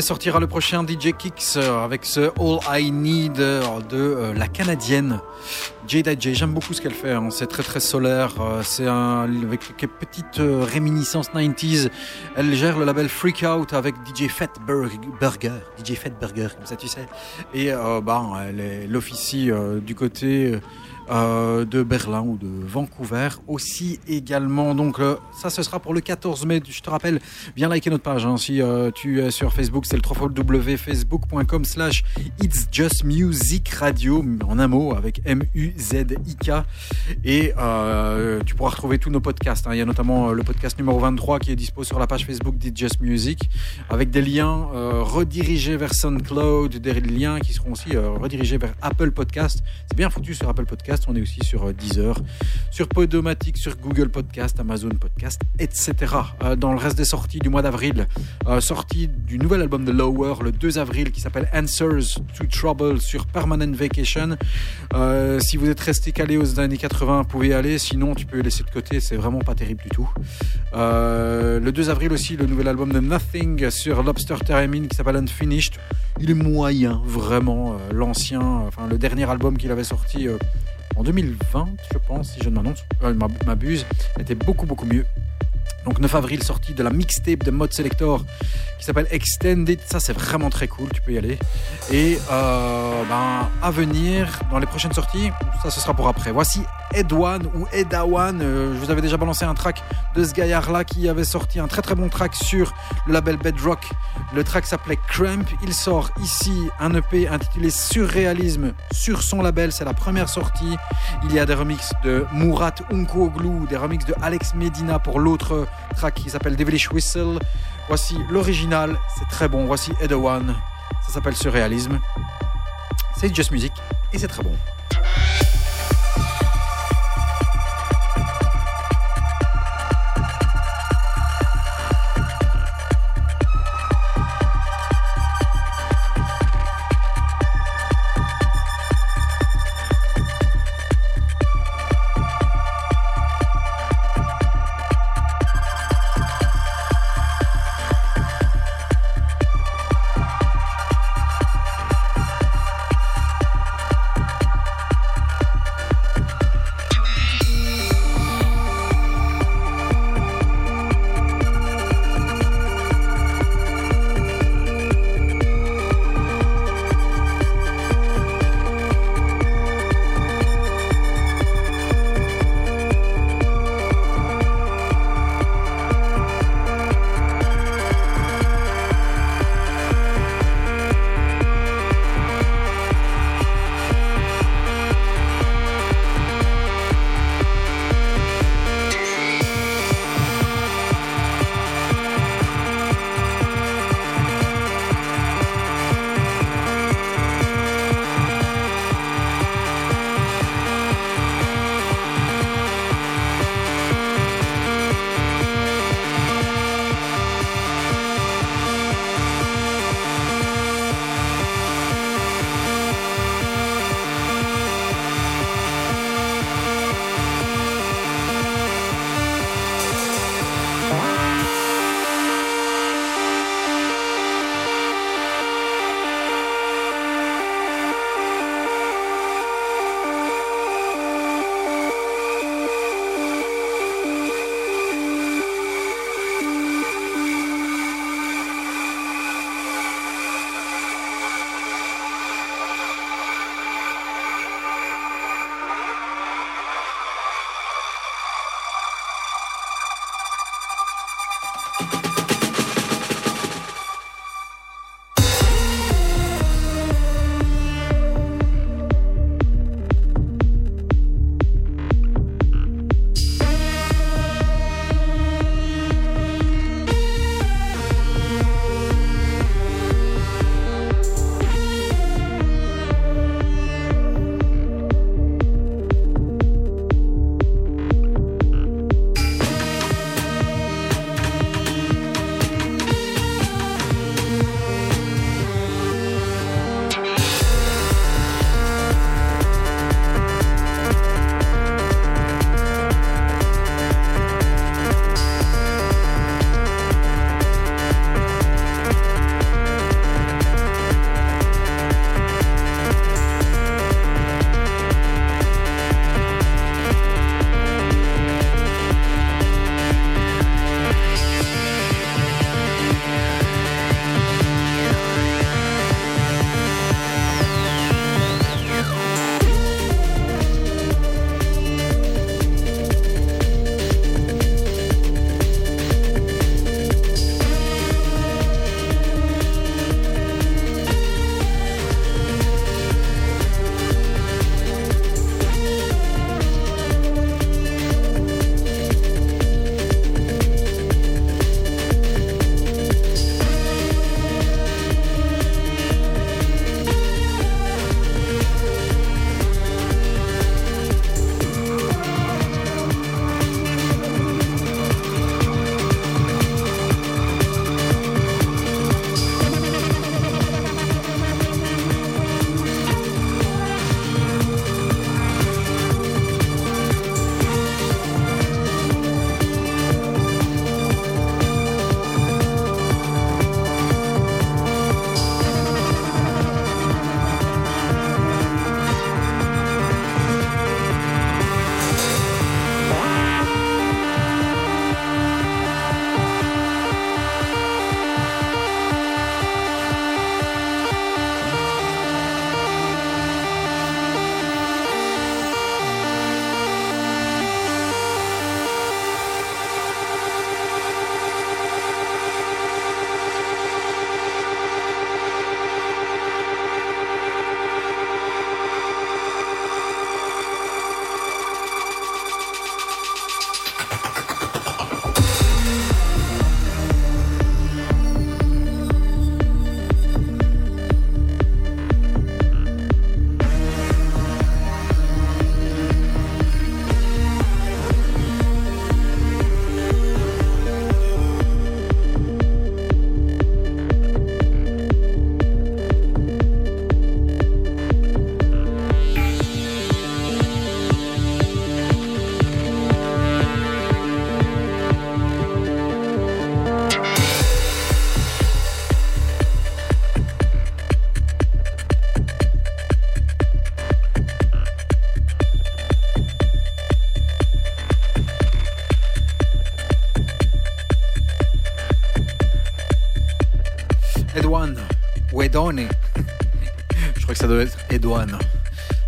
Sortira le prochain DJ Kicks euh, avec ce All I Need euh, de euh, la canadienne Jada J. J'aime beaucoup ce qu'elle fait, hein. c'est très très solaire, c'est avec quelques petites réminiscences 90s. Elle gère le label Freak Out avec DJ Fat Burger, DJ Fat Burger, comme ça tu sais. Et euh, bah, elle, est- elle officie euh, du côté de Berlin ou de Vancouver aussi également. Donc euh, ça, ce sera pour le 14 mai. Je te rappelle, viens liker notre page. hein. Si euh, tu es sur Facebook, c'est le www.facebook.com slash It's Just Music Radio, en un mot, avec M-U-Z-I-K. Et euh, tu pourras retrouver tous nos podcasts. hein. Il y a notamment euh, le podcast numéro 23 qui est dispo sur la page Facebook d'It's Just Music, avec des liens euh, redirigés vers SoundCloud, des liens qui seront aussi euh, redirigés vers Apple Podcast. C'est bien foutu sur Apple Podcast. On est aussi sur euh, Deezer, sur Podomatic, sur Google Podcast, Amazon Podcast, etc. Euh, dans le reste des sorties du mois d'avril, euh, sortie du nouvel album de Lower le 2 avril qui s'appelle Answers to Trouble sur Permanent Vacation. Si vous êtes resté calé aux années 80, vous pouvez y aller. Sinon, tu peux laisser de côté. C'est vraiment pas terrible du tout. Le 2 avril aussi, le nouvel album de Nothing sur Lobster Theremin qui s'appelle Unfinished. Il est moyen, vraiment. L'ancien, enfin le dernier album qu'il avait sorti en 2020, je pense, si je ne m'annonce, euh, m'abuse, était beaucoup beaucoup mieux. Donc 9 avril, sortie de la mixtape de Mode Selector qui s'appelle Extended. Ça, c'est vraiment très cool, tu peux y aller. Et euh, ben, à venir, dans les prochaines sorties, ça, ce sera pour après. Voici Edwan ou Edawan. Euh, je vous avais déjà balancé un track de ce gaillard-là qui avait sorti un très très bon track sur le label Bedrock. Le track s'appelait Cramp. Il sort ici un EP intitulé Surréalisme sur son label. C'est la première sortie. Il y a des remixes de Murat Unkooglu, des remixes de Alex Medina pour l'autre track qui s'appelle Devilish Whistle. Voici l'original, c'est très bon. Voici Edawan, ça s'appelle Surréalisme. C'est Just Music et c'est très bon.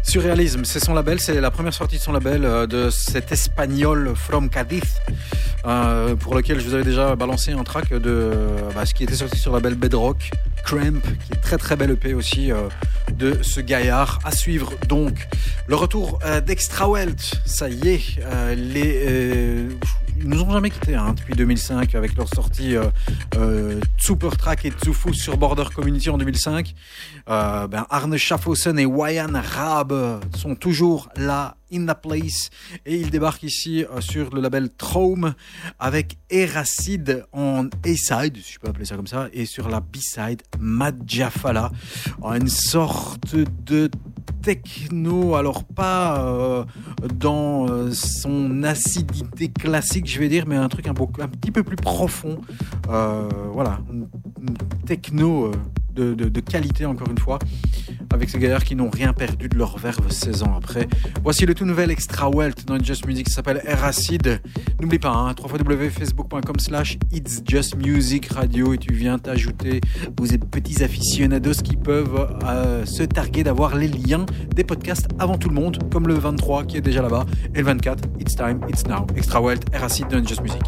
Surréalisme, c'est son label, c'est la première sortie de son label euh, de cet espagnol From Cadiz, euh, pour lequel je vous avais déjà balancé un track de bah, ce qui était sorti sur le label Bedrock, Cramp, qui est très très belle EP aussi euh, de ce gaillard. À suivre donc le retour euh, d'Extra Welt, ça y est, euh, les, euh, nous ont jamais quittés hein, depuis 2005 avec leur sortie euh, euh, Super Track et Tsufus sur Border Community en 2005. Euh, ben Arne Schaffhausen et Wayan Raab sont toujours là in the place et ils débarquent ici sur le label Traum avec Eracid en A-side, si je peux appeler ça comme ça, et sur la B-side Madjafala, une sorte de techno, alors pas euh, dans euh, son acidité classique, je vais dire, mais un truc un, petit peu plus profond. Euh, voilà, techno de, qualité, encore une fois, avec ces gaillards qui n'ont rien perdu de leur verve 16 ans après. Voici le tout nouvel Extra Welt dans Just Music, ça s'appelle Eracid. N'oublie pas, hein, www.facebook.com slash It's Just Music Radio et tu viens t'ajouter aux petits aficionados qui peuvent euh, se targuer d'avoir les liens des podcasts avant tout le monde, comme le 23 qui est déjà là-bas, et le 24, It's Time, It's Now. Extra Welt, Eracid dans Just Music.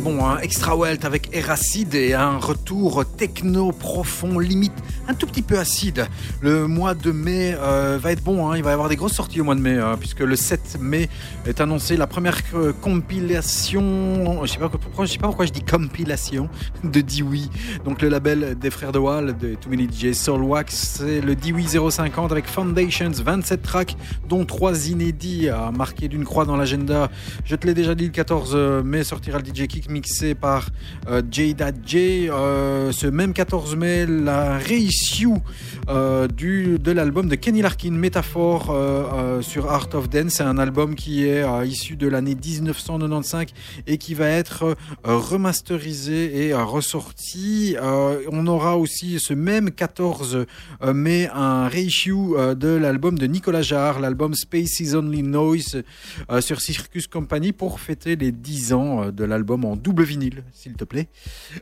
Bon, hein. Extra Welt avec Eracide et un retour techno profond, limite un tout petit peu acide. Le mois de mai euh, va être bon, hein. il va y avoir des grosses sorties au mois de mai, hein, puisque le 7 mai est annoncé la première euh, compilation, pourquoi, je sais pas pourquoi je dis compilation de Dewey, donc le label des frères de Wall, de Too Many DJ Soul Wax, c'est le Dewey 050 avec Foundations, 27 tracks, dont 3 inédits à marquer d'une croix dans l'agenda. Je te l'ai déjà dit, le 14 mai sortira le DJ Kick mixé par euh, Jada J. Euh, ce même 14 mai, la reissue euh, du, de l'album de Kenny Larkin, Métaphore, euh, euh, sur Art of Dance. C'est un album qui est euh, issu de l'année 1995 et qui va être euh, remasterisé et euh, ressorti. Euh, on aura aussi ce même 14 euh, mai un reissue euh, de l'album de Nicolas Jarre, l'album Space is Only Noise euh, sur Circus Company pour fêter les 10 ans euh, de l'album en double vinyle, s'il te plaît.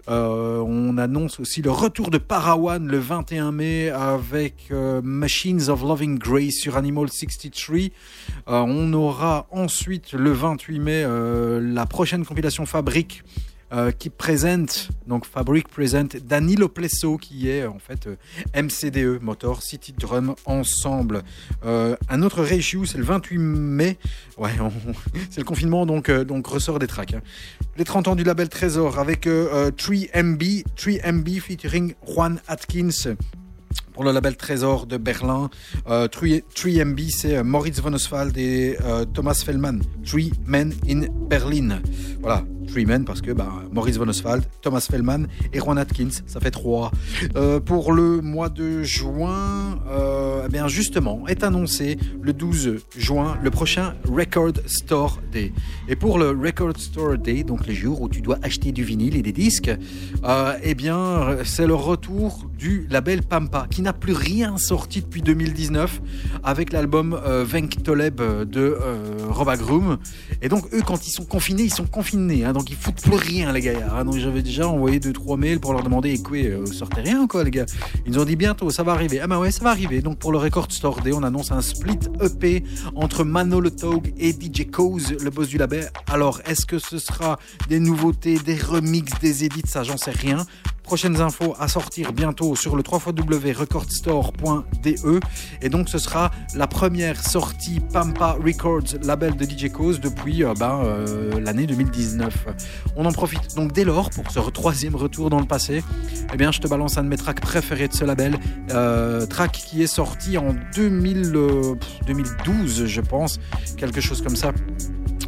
Euh, on annonce aussi le retour de Parawan le 21 mai avec euh, Machines of Loving Grace sur Animal 63. Euh, on aura ensuite le 28 mai euh, la prochaine compilation Fabrique euh, qui présente, donc Fabric présente Danilo Plesso qui est en fait euh, MCDE, Motor City Drum Ensemble. Euh, un autre reissue, c'est le 28 mai. Ouais, c'est le confinement, donc, euh, donc ressort des tracks. hein. Les 30 ans du label Trésor avec euh, euh, 3MB, 3MB featuring Juan Atkins pour le label Trésor de Berlin. Euh, 3, 3MB, c'est euh, Moritz von Oswald et euh, Thomas Fellman. Three Men in Berlin. Voilà, Three Men parce que bah, Moritz von Oswald, Thomas Fellman et Juan Atkins, ça fait trois. Euh, pour le mois de juin, euh, eh bien justement, est annoncé le 12 juin le prochain Record Store Day. Et pour le Record Store Day, donc les jours où tu dois acheter du vinyle et des disques, euh, eh bien c'est le retour du label Pampa qui n'a plus rien sorti depuis 2019 avec l'album Venk Toleb de Robagroom. Et donc eux quand ils sont confinés, ils sont confinés, hein, donc ils foutent plus rien les gars. hein. donc j'avais déjà envoyé deux trois mails pour leur demander écoutez, euh, vous sortez rien quoi les gars. Ils nous ont dit bientôt ça va arriver. Ah bah ouais ça va arriver. Donc pour le Record Store Day, on annonce un split EP entre Manolo Tog et DJ Cause, le boss du label. Alors est-ce que ce sera des nouveautés, des remixes, des edits, ça j'en sais rien. Prochaines infos à sortir bientôt sur le www.recordstore.de et donc ce sera la première sortie Pampa Records label de DJ Cause depuis euh, ben, euh, l'année 2019. On en profite donc dès lors pour ce troisième retour dans le passé. Eh bien je te balance un de mes tracks préférés de ce label, euh, track qui est sorti en 2000, euh, pff, 2012 je pense, quelque chose comme ça.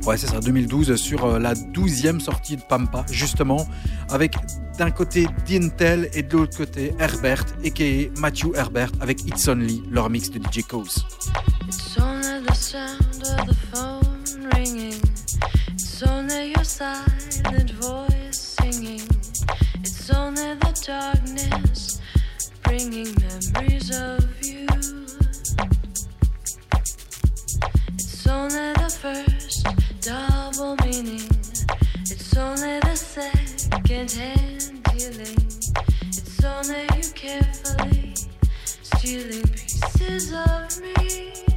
Ouais, c'est ça, 2012, sur euh, la 12e sortie de Pampa, justement, avec d'un côté Dintel et de l'autre côté Herbert, a.k.a. Matthew Herbert, avec It's Only, leur mix de DJ Cause. It's only the sound of the phone ringing. It's only your silent voice singing. It's only the darkness bringing memories of you. It's only double meaning. It's only the second hand healing. It's only you carefully stealing pieces of me.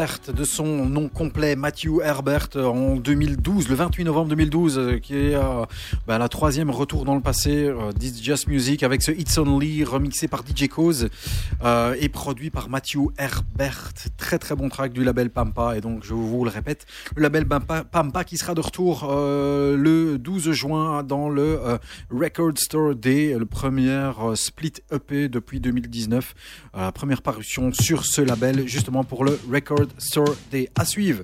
De son nom complet, Matthew Herbert, en 2012, le 28 novembre 2012, euh, qui est euh, bah, la troisième retour dans le passé, euh, Just Music, avec ce It's Only, remixé par DJ Cause euh, et produit par Matthew Herbert. Très très bon track du label Pampa, et donc je vous le répète, le label Pampa, Pampa qui sera de retour euh, le 12 juin dans le euh, Record Store Day, le premier split EP depuis 2019, euh, la première parution sur ce label, justement pour le Record Store Day. À suivre,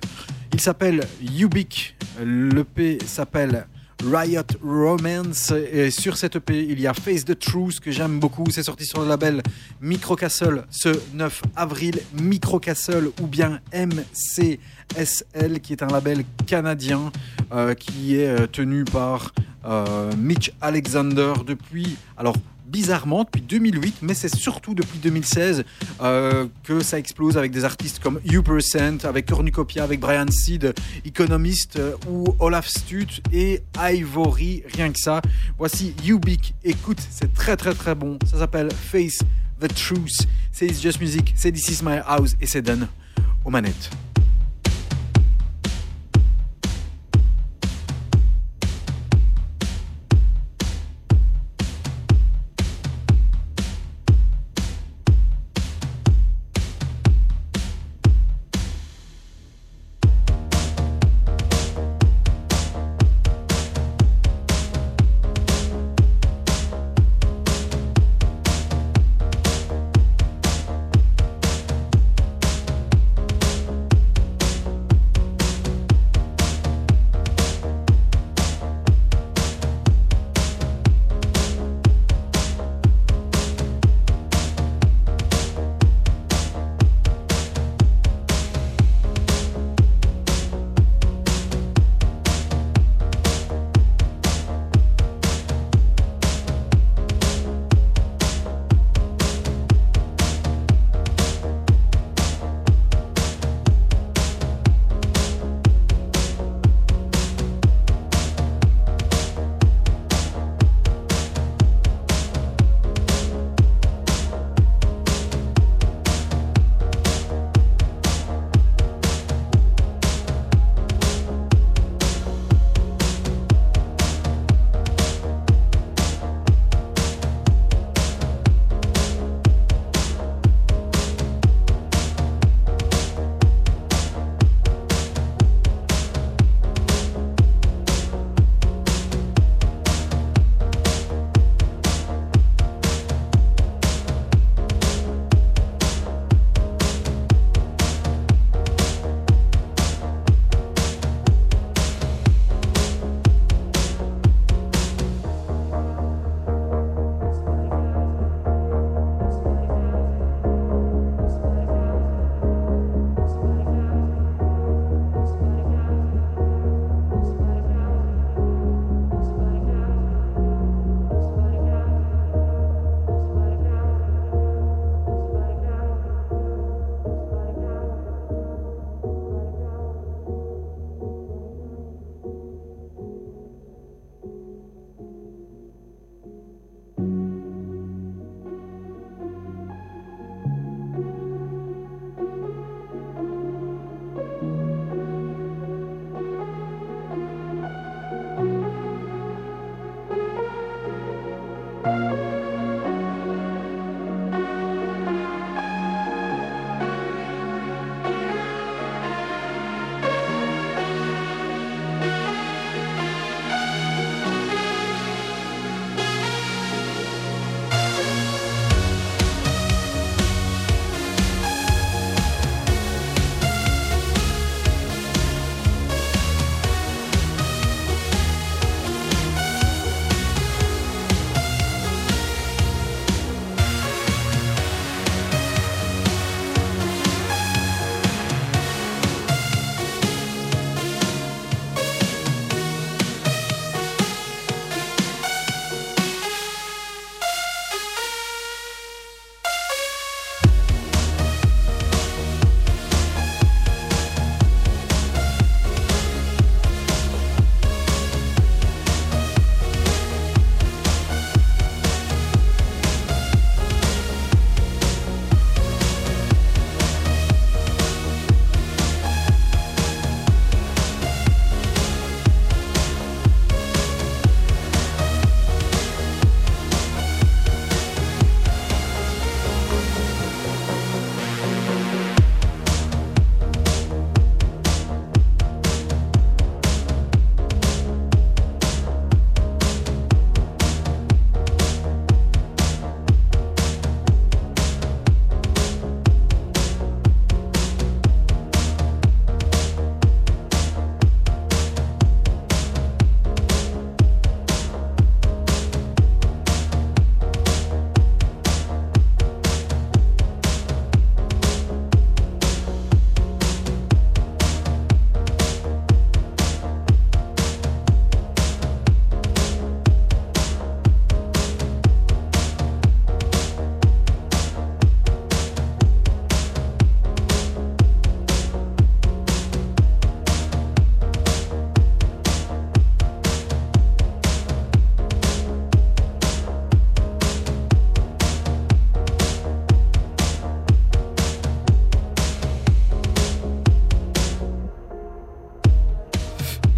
il s'appelle Ubik, l'EP s'appelle Riot Romance. Et sur cette EP il y a Face the Truth que j'aime beaucoup. C'est sorti sur le label Micro Castle ce 9 avril. Micro Castle ou bien MCSL qui est un label canadien euh, qui est euh, tenu par euh, Mitch Alexander depuis alors bizarrement depuis 2008, mais c'est surtout depuis 2016 euh, que ça explose avec des artistes comme U%, avec Cornucopia, avec Brian Seed, Economist euh, ou Olaf Stut et Ivory, rien que ça. Voici Ubik, écoute, c'est très très très bon. Ça s'appelle Face the Truth. C'est It's Just Music, c'est This Is My House et c'est Dan aux manettes.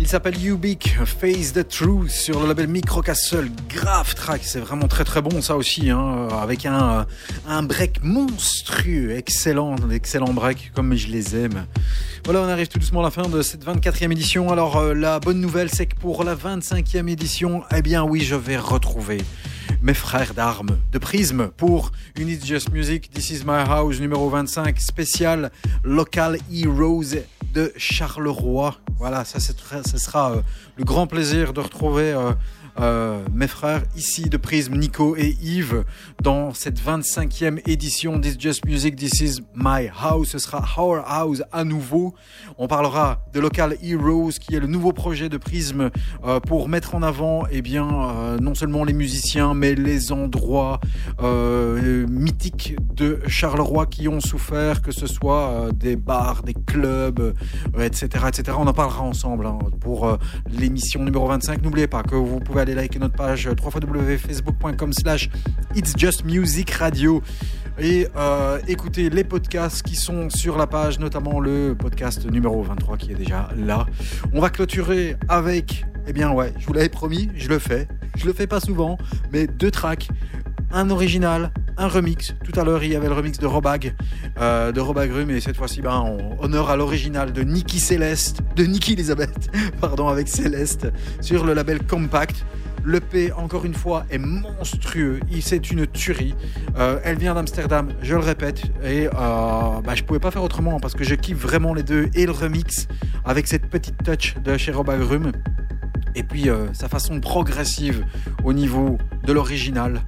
S'appelle Ubik, Face the Truth sur le label Microcastle. Grave track, c'est vraiment très très bon ça aussi, hein, avec un, break monstrueux, excellent, excellent break comme je les aime. Voilà, on arrive tout doucement à la fin de cette 24e édition. Alors euh, la bonne nouvelle, c'est que pour la 25e édition, eh bien oui, je vais retrouver mes frères d'armes de Prisme pour une It's Just Music, This Is My House numéro 25, spécial Local Heroes de Charleroi. Voilà, ça, ce sera euh, le grand plaisir de retrouver euh, mes frères ici de Prisme, Nico et Yves, dans cette 25e édition This Just Music, This Is My House. Ce sera Our House à nouveau. On parlera de Local Heroes, qui est le nouveau projet de Prisme euh, pour mettre en avant eh bien, euh, non seulement les musiciens, mais les endroits euh, mythiques de Charleroi qui ont souffert, que ce soit des bars, des clubs, etc., etc. On en parlera ensemble hein, pour l'émission numéro 25. N'oubliez pas que vous pouvez aller liker notre page euh, www.facebook.com slash It's Just Music Radio et euh, écouter les podcasts qui sont sur la page, notamment le podcast numéro 23 qui est déjà là. On va clôturer avec, eh bien ouais, je vous l'avais promis, je le fais. Je le fais pas souvent, mais deux tracks. Un original, un remix. Tout à l'heure, il y avait le remix de Robag, euh, de Robag et cette fois-ci, ben, on honneur à l'original de Nikki Céleste, de Nikki Elisabeth, pardon, avec Céleste, sur le label Compact. L'EP, encore une fois, est monstrueux. C'est une tuerie. Euh, elle vient d'Amsterdam, je le répète. Et euh, bah, je pouvais pas faire autrement parce que je kiffe vraiment les deux. Et le remix avec cette petite touch de chez Robag Rum. Et puis euh, sa façon progressive au niveau de l'original.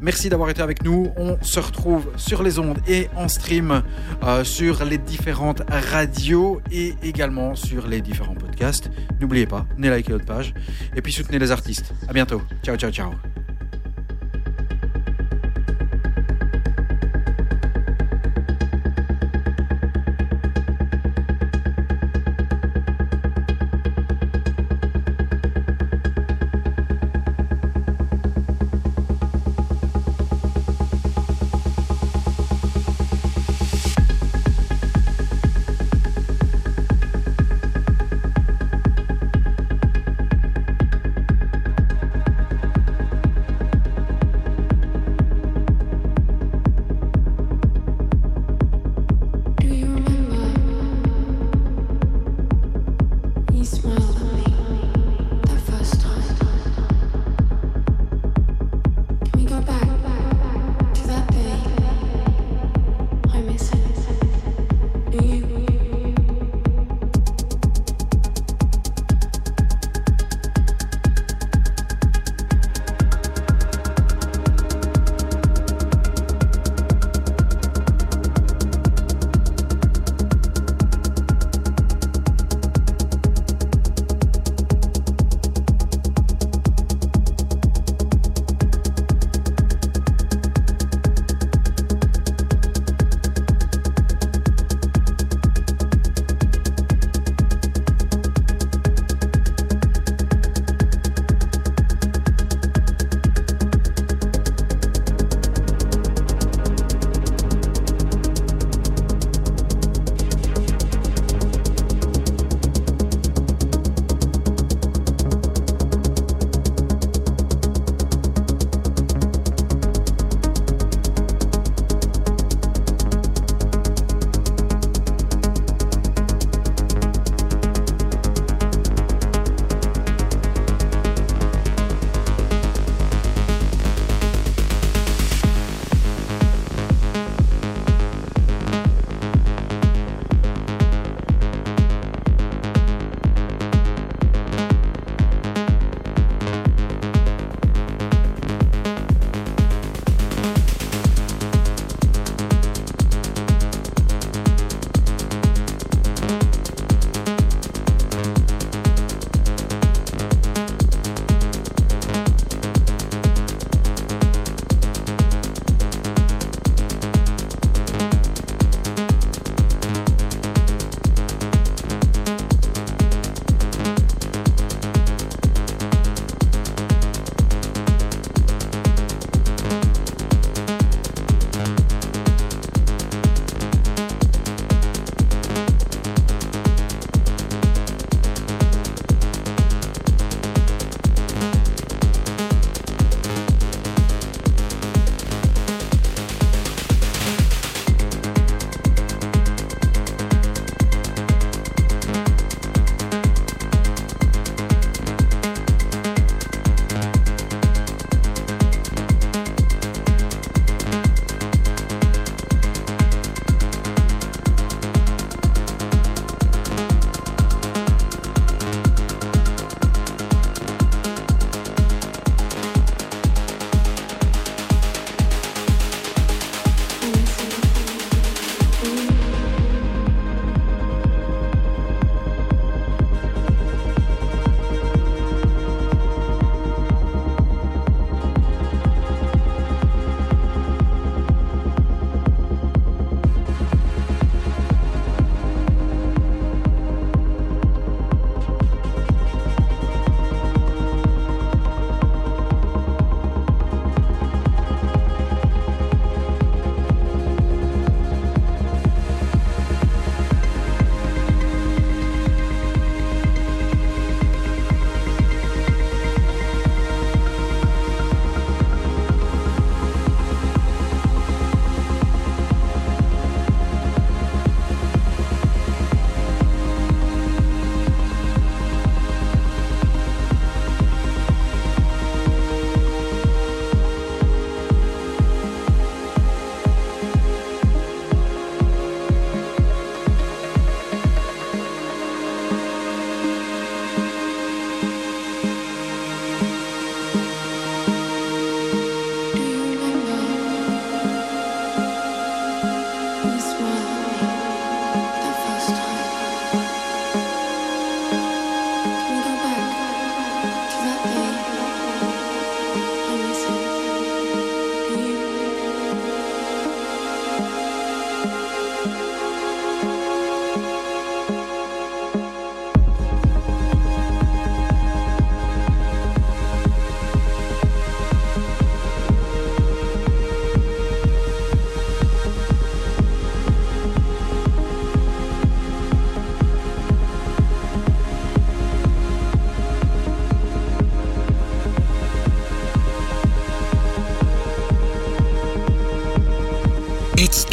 Merci d'avoir été avec nous. On se retrouve sur les ondes et en stream euh, sur les différentes radios et également sur les différents podcasts. N'oubliez pas, venez liker notre page et puis soutenez les artistes. À bientôt. Ciao, ciao, ciao.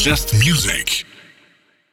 Just music.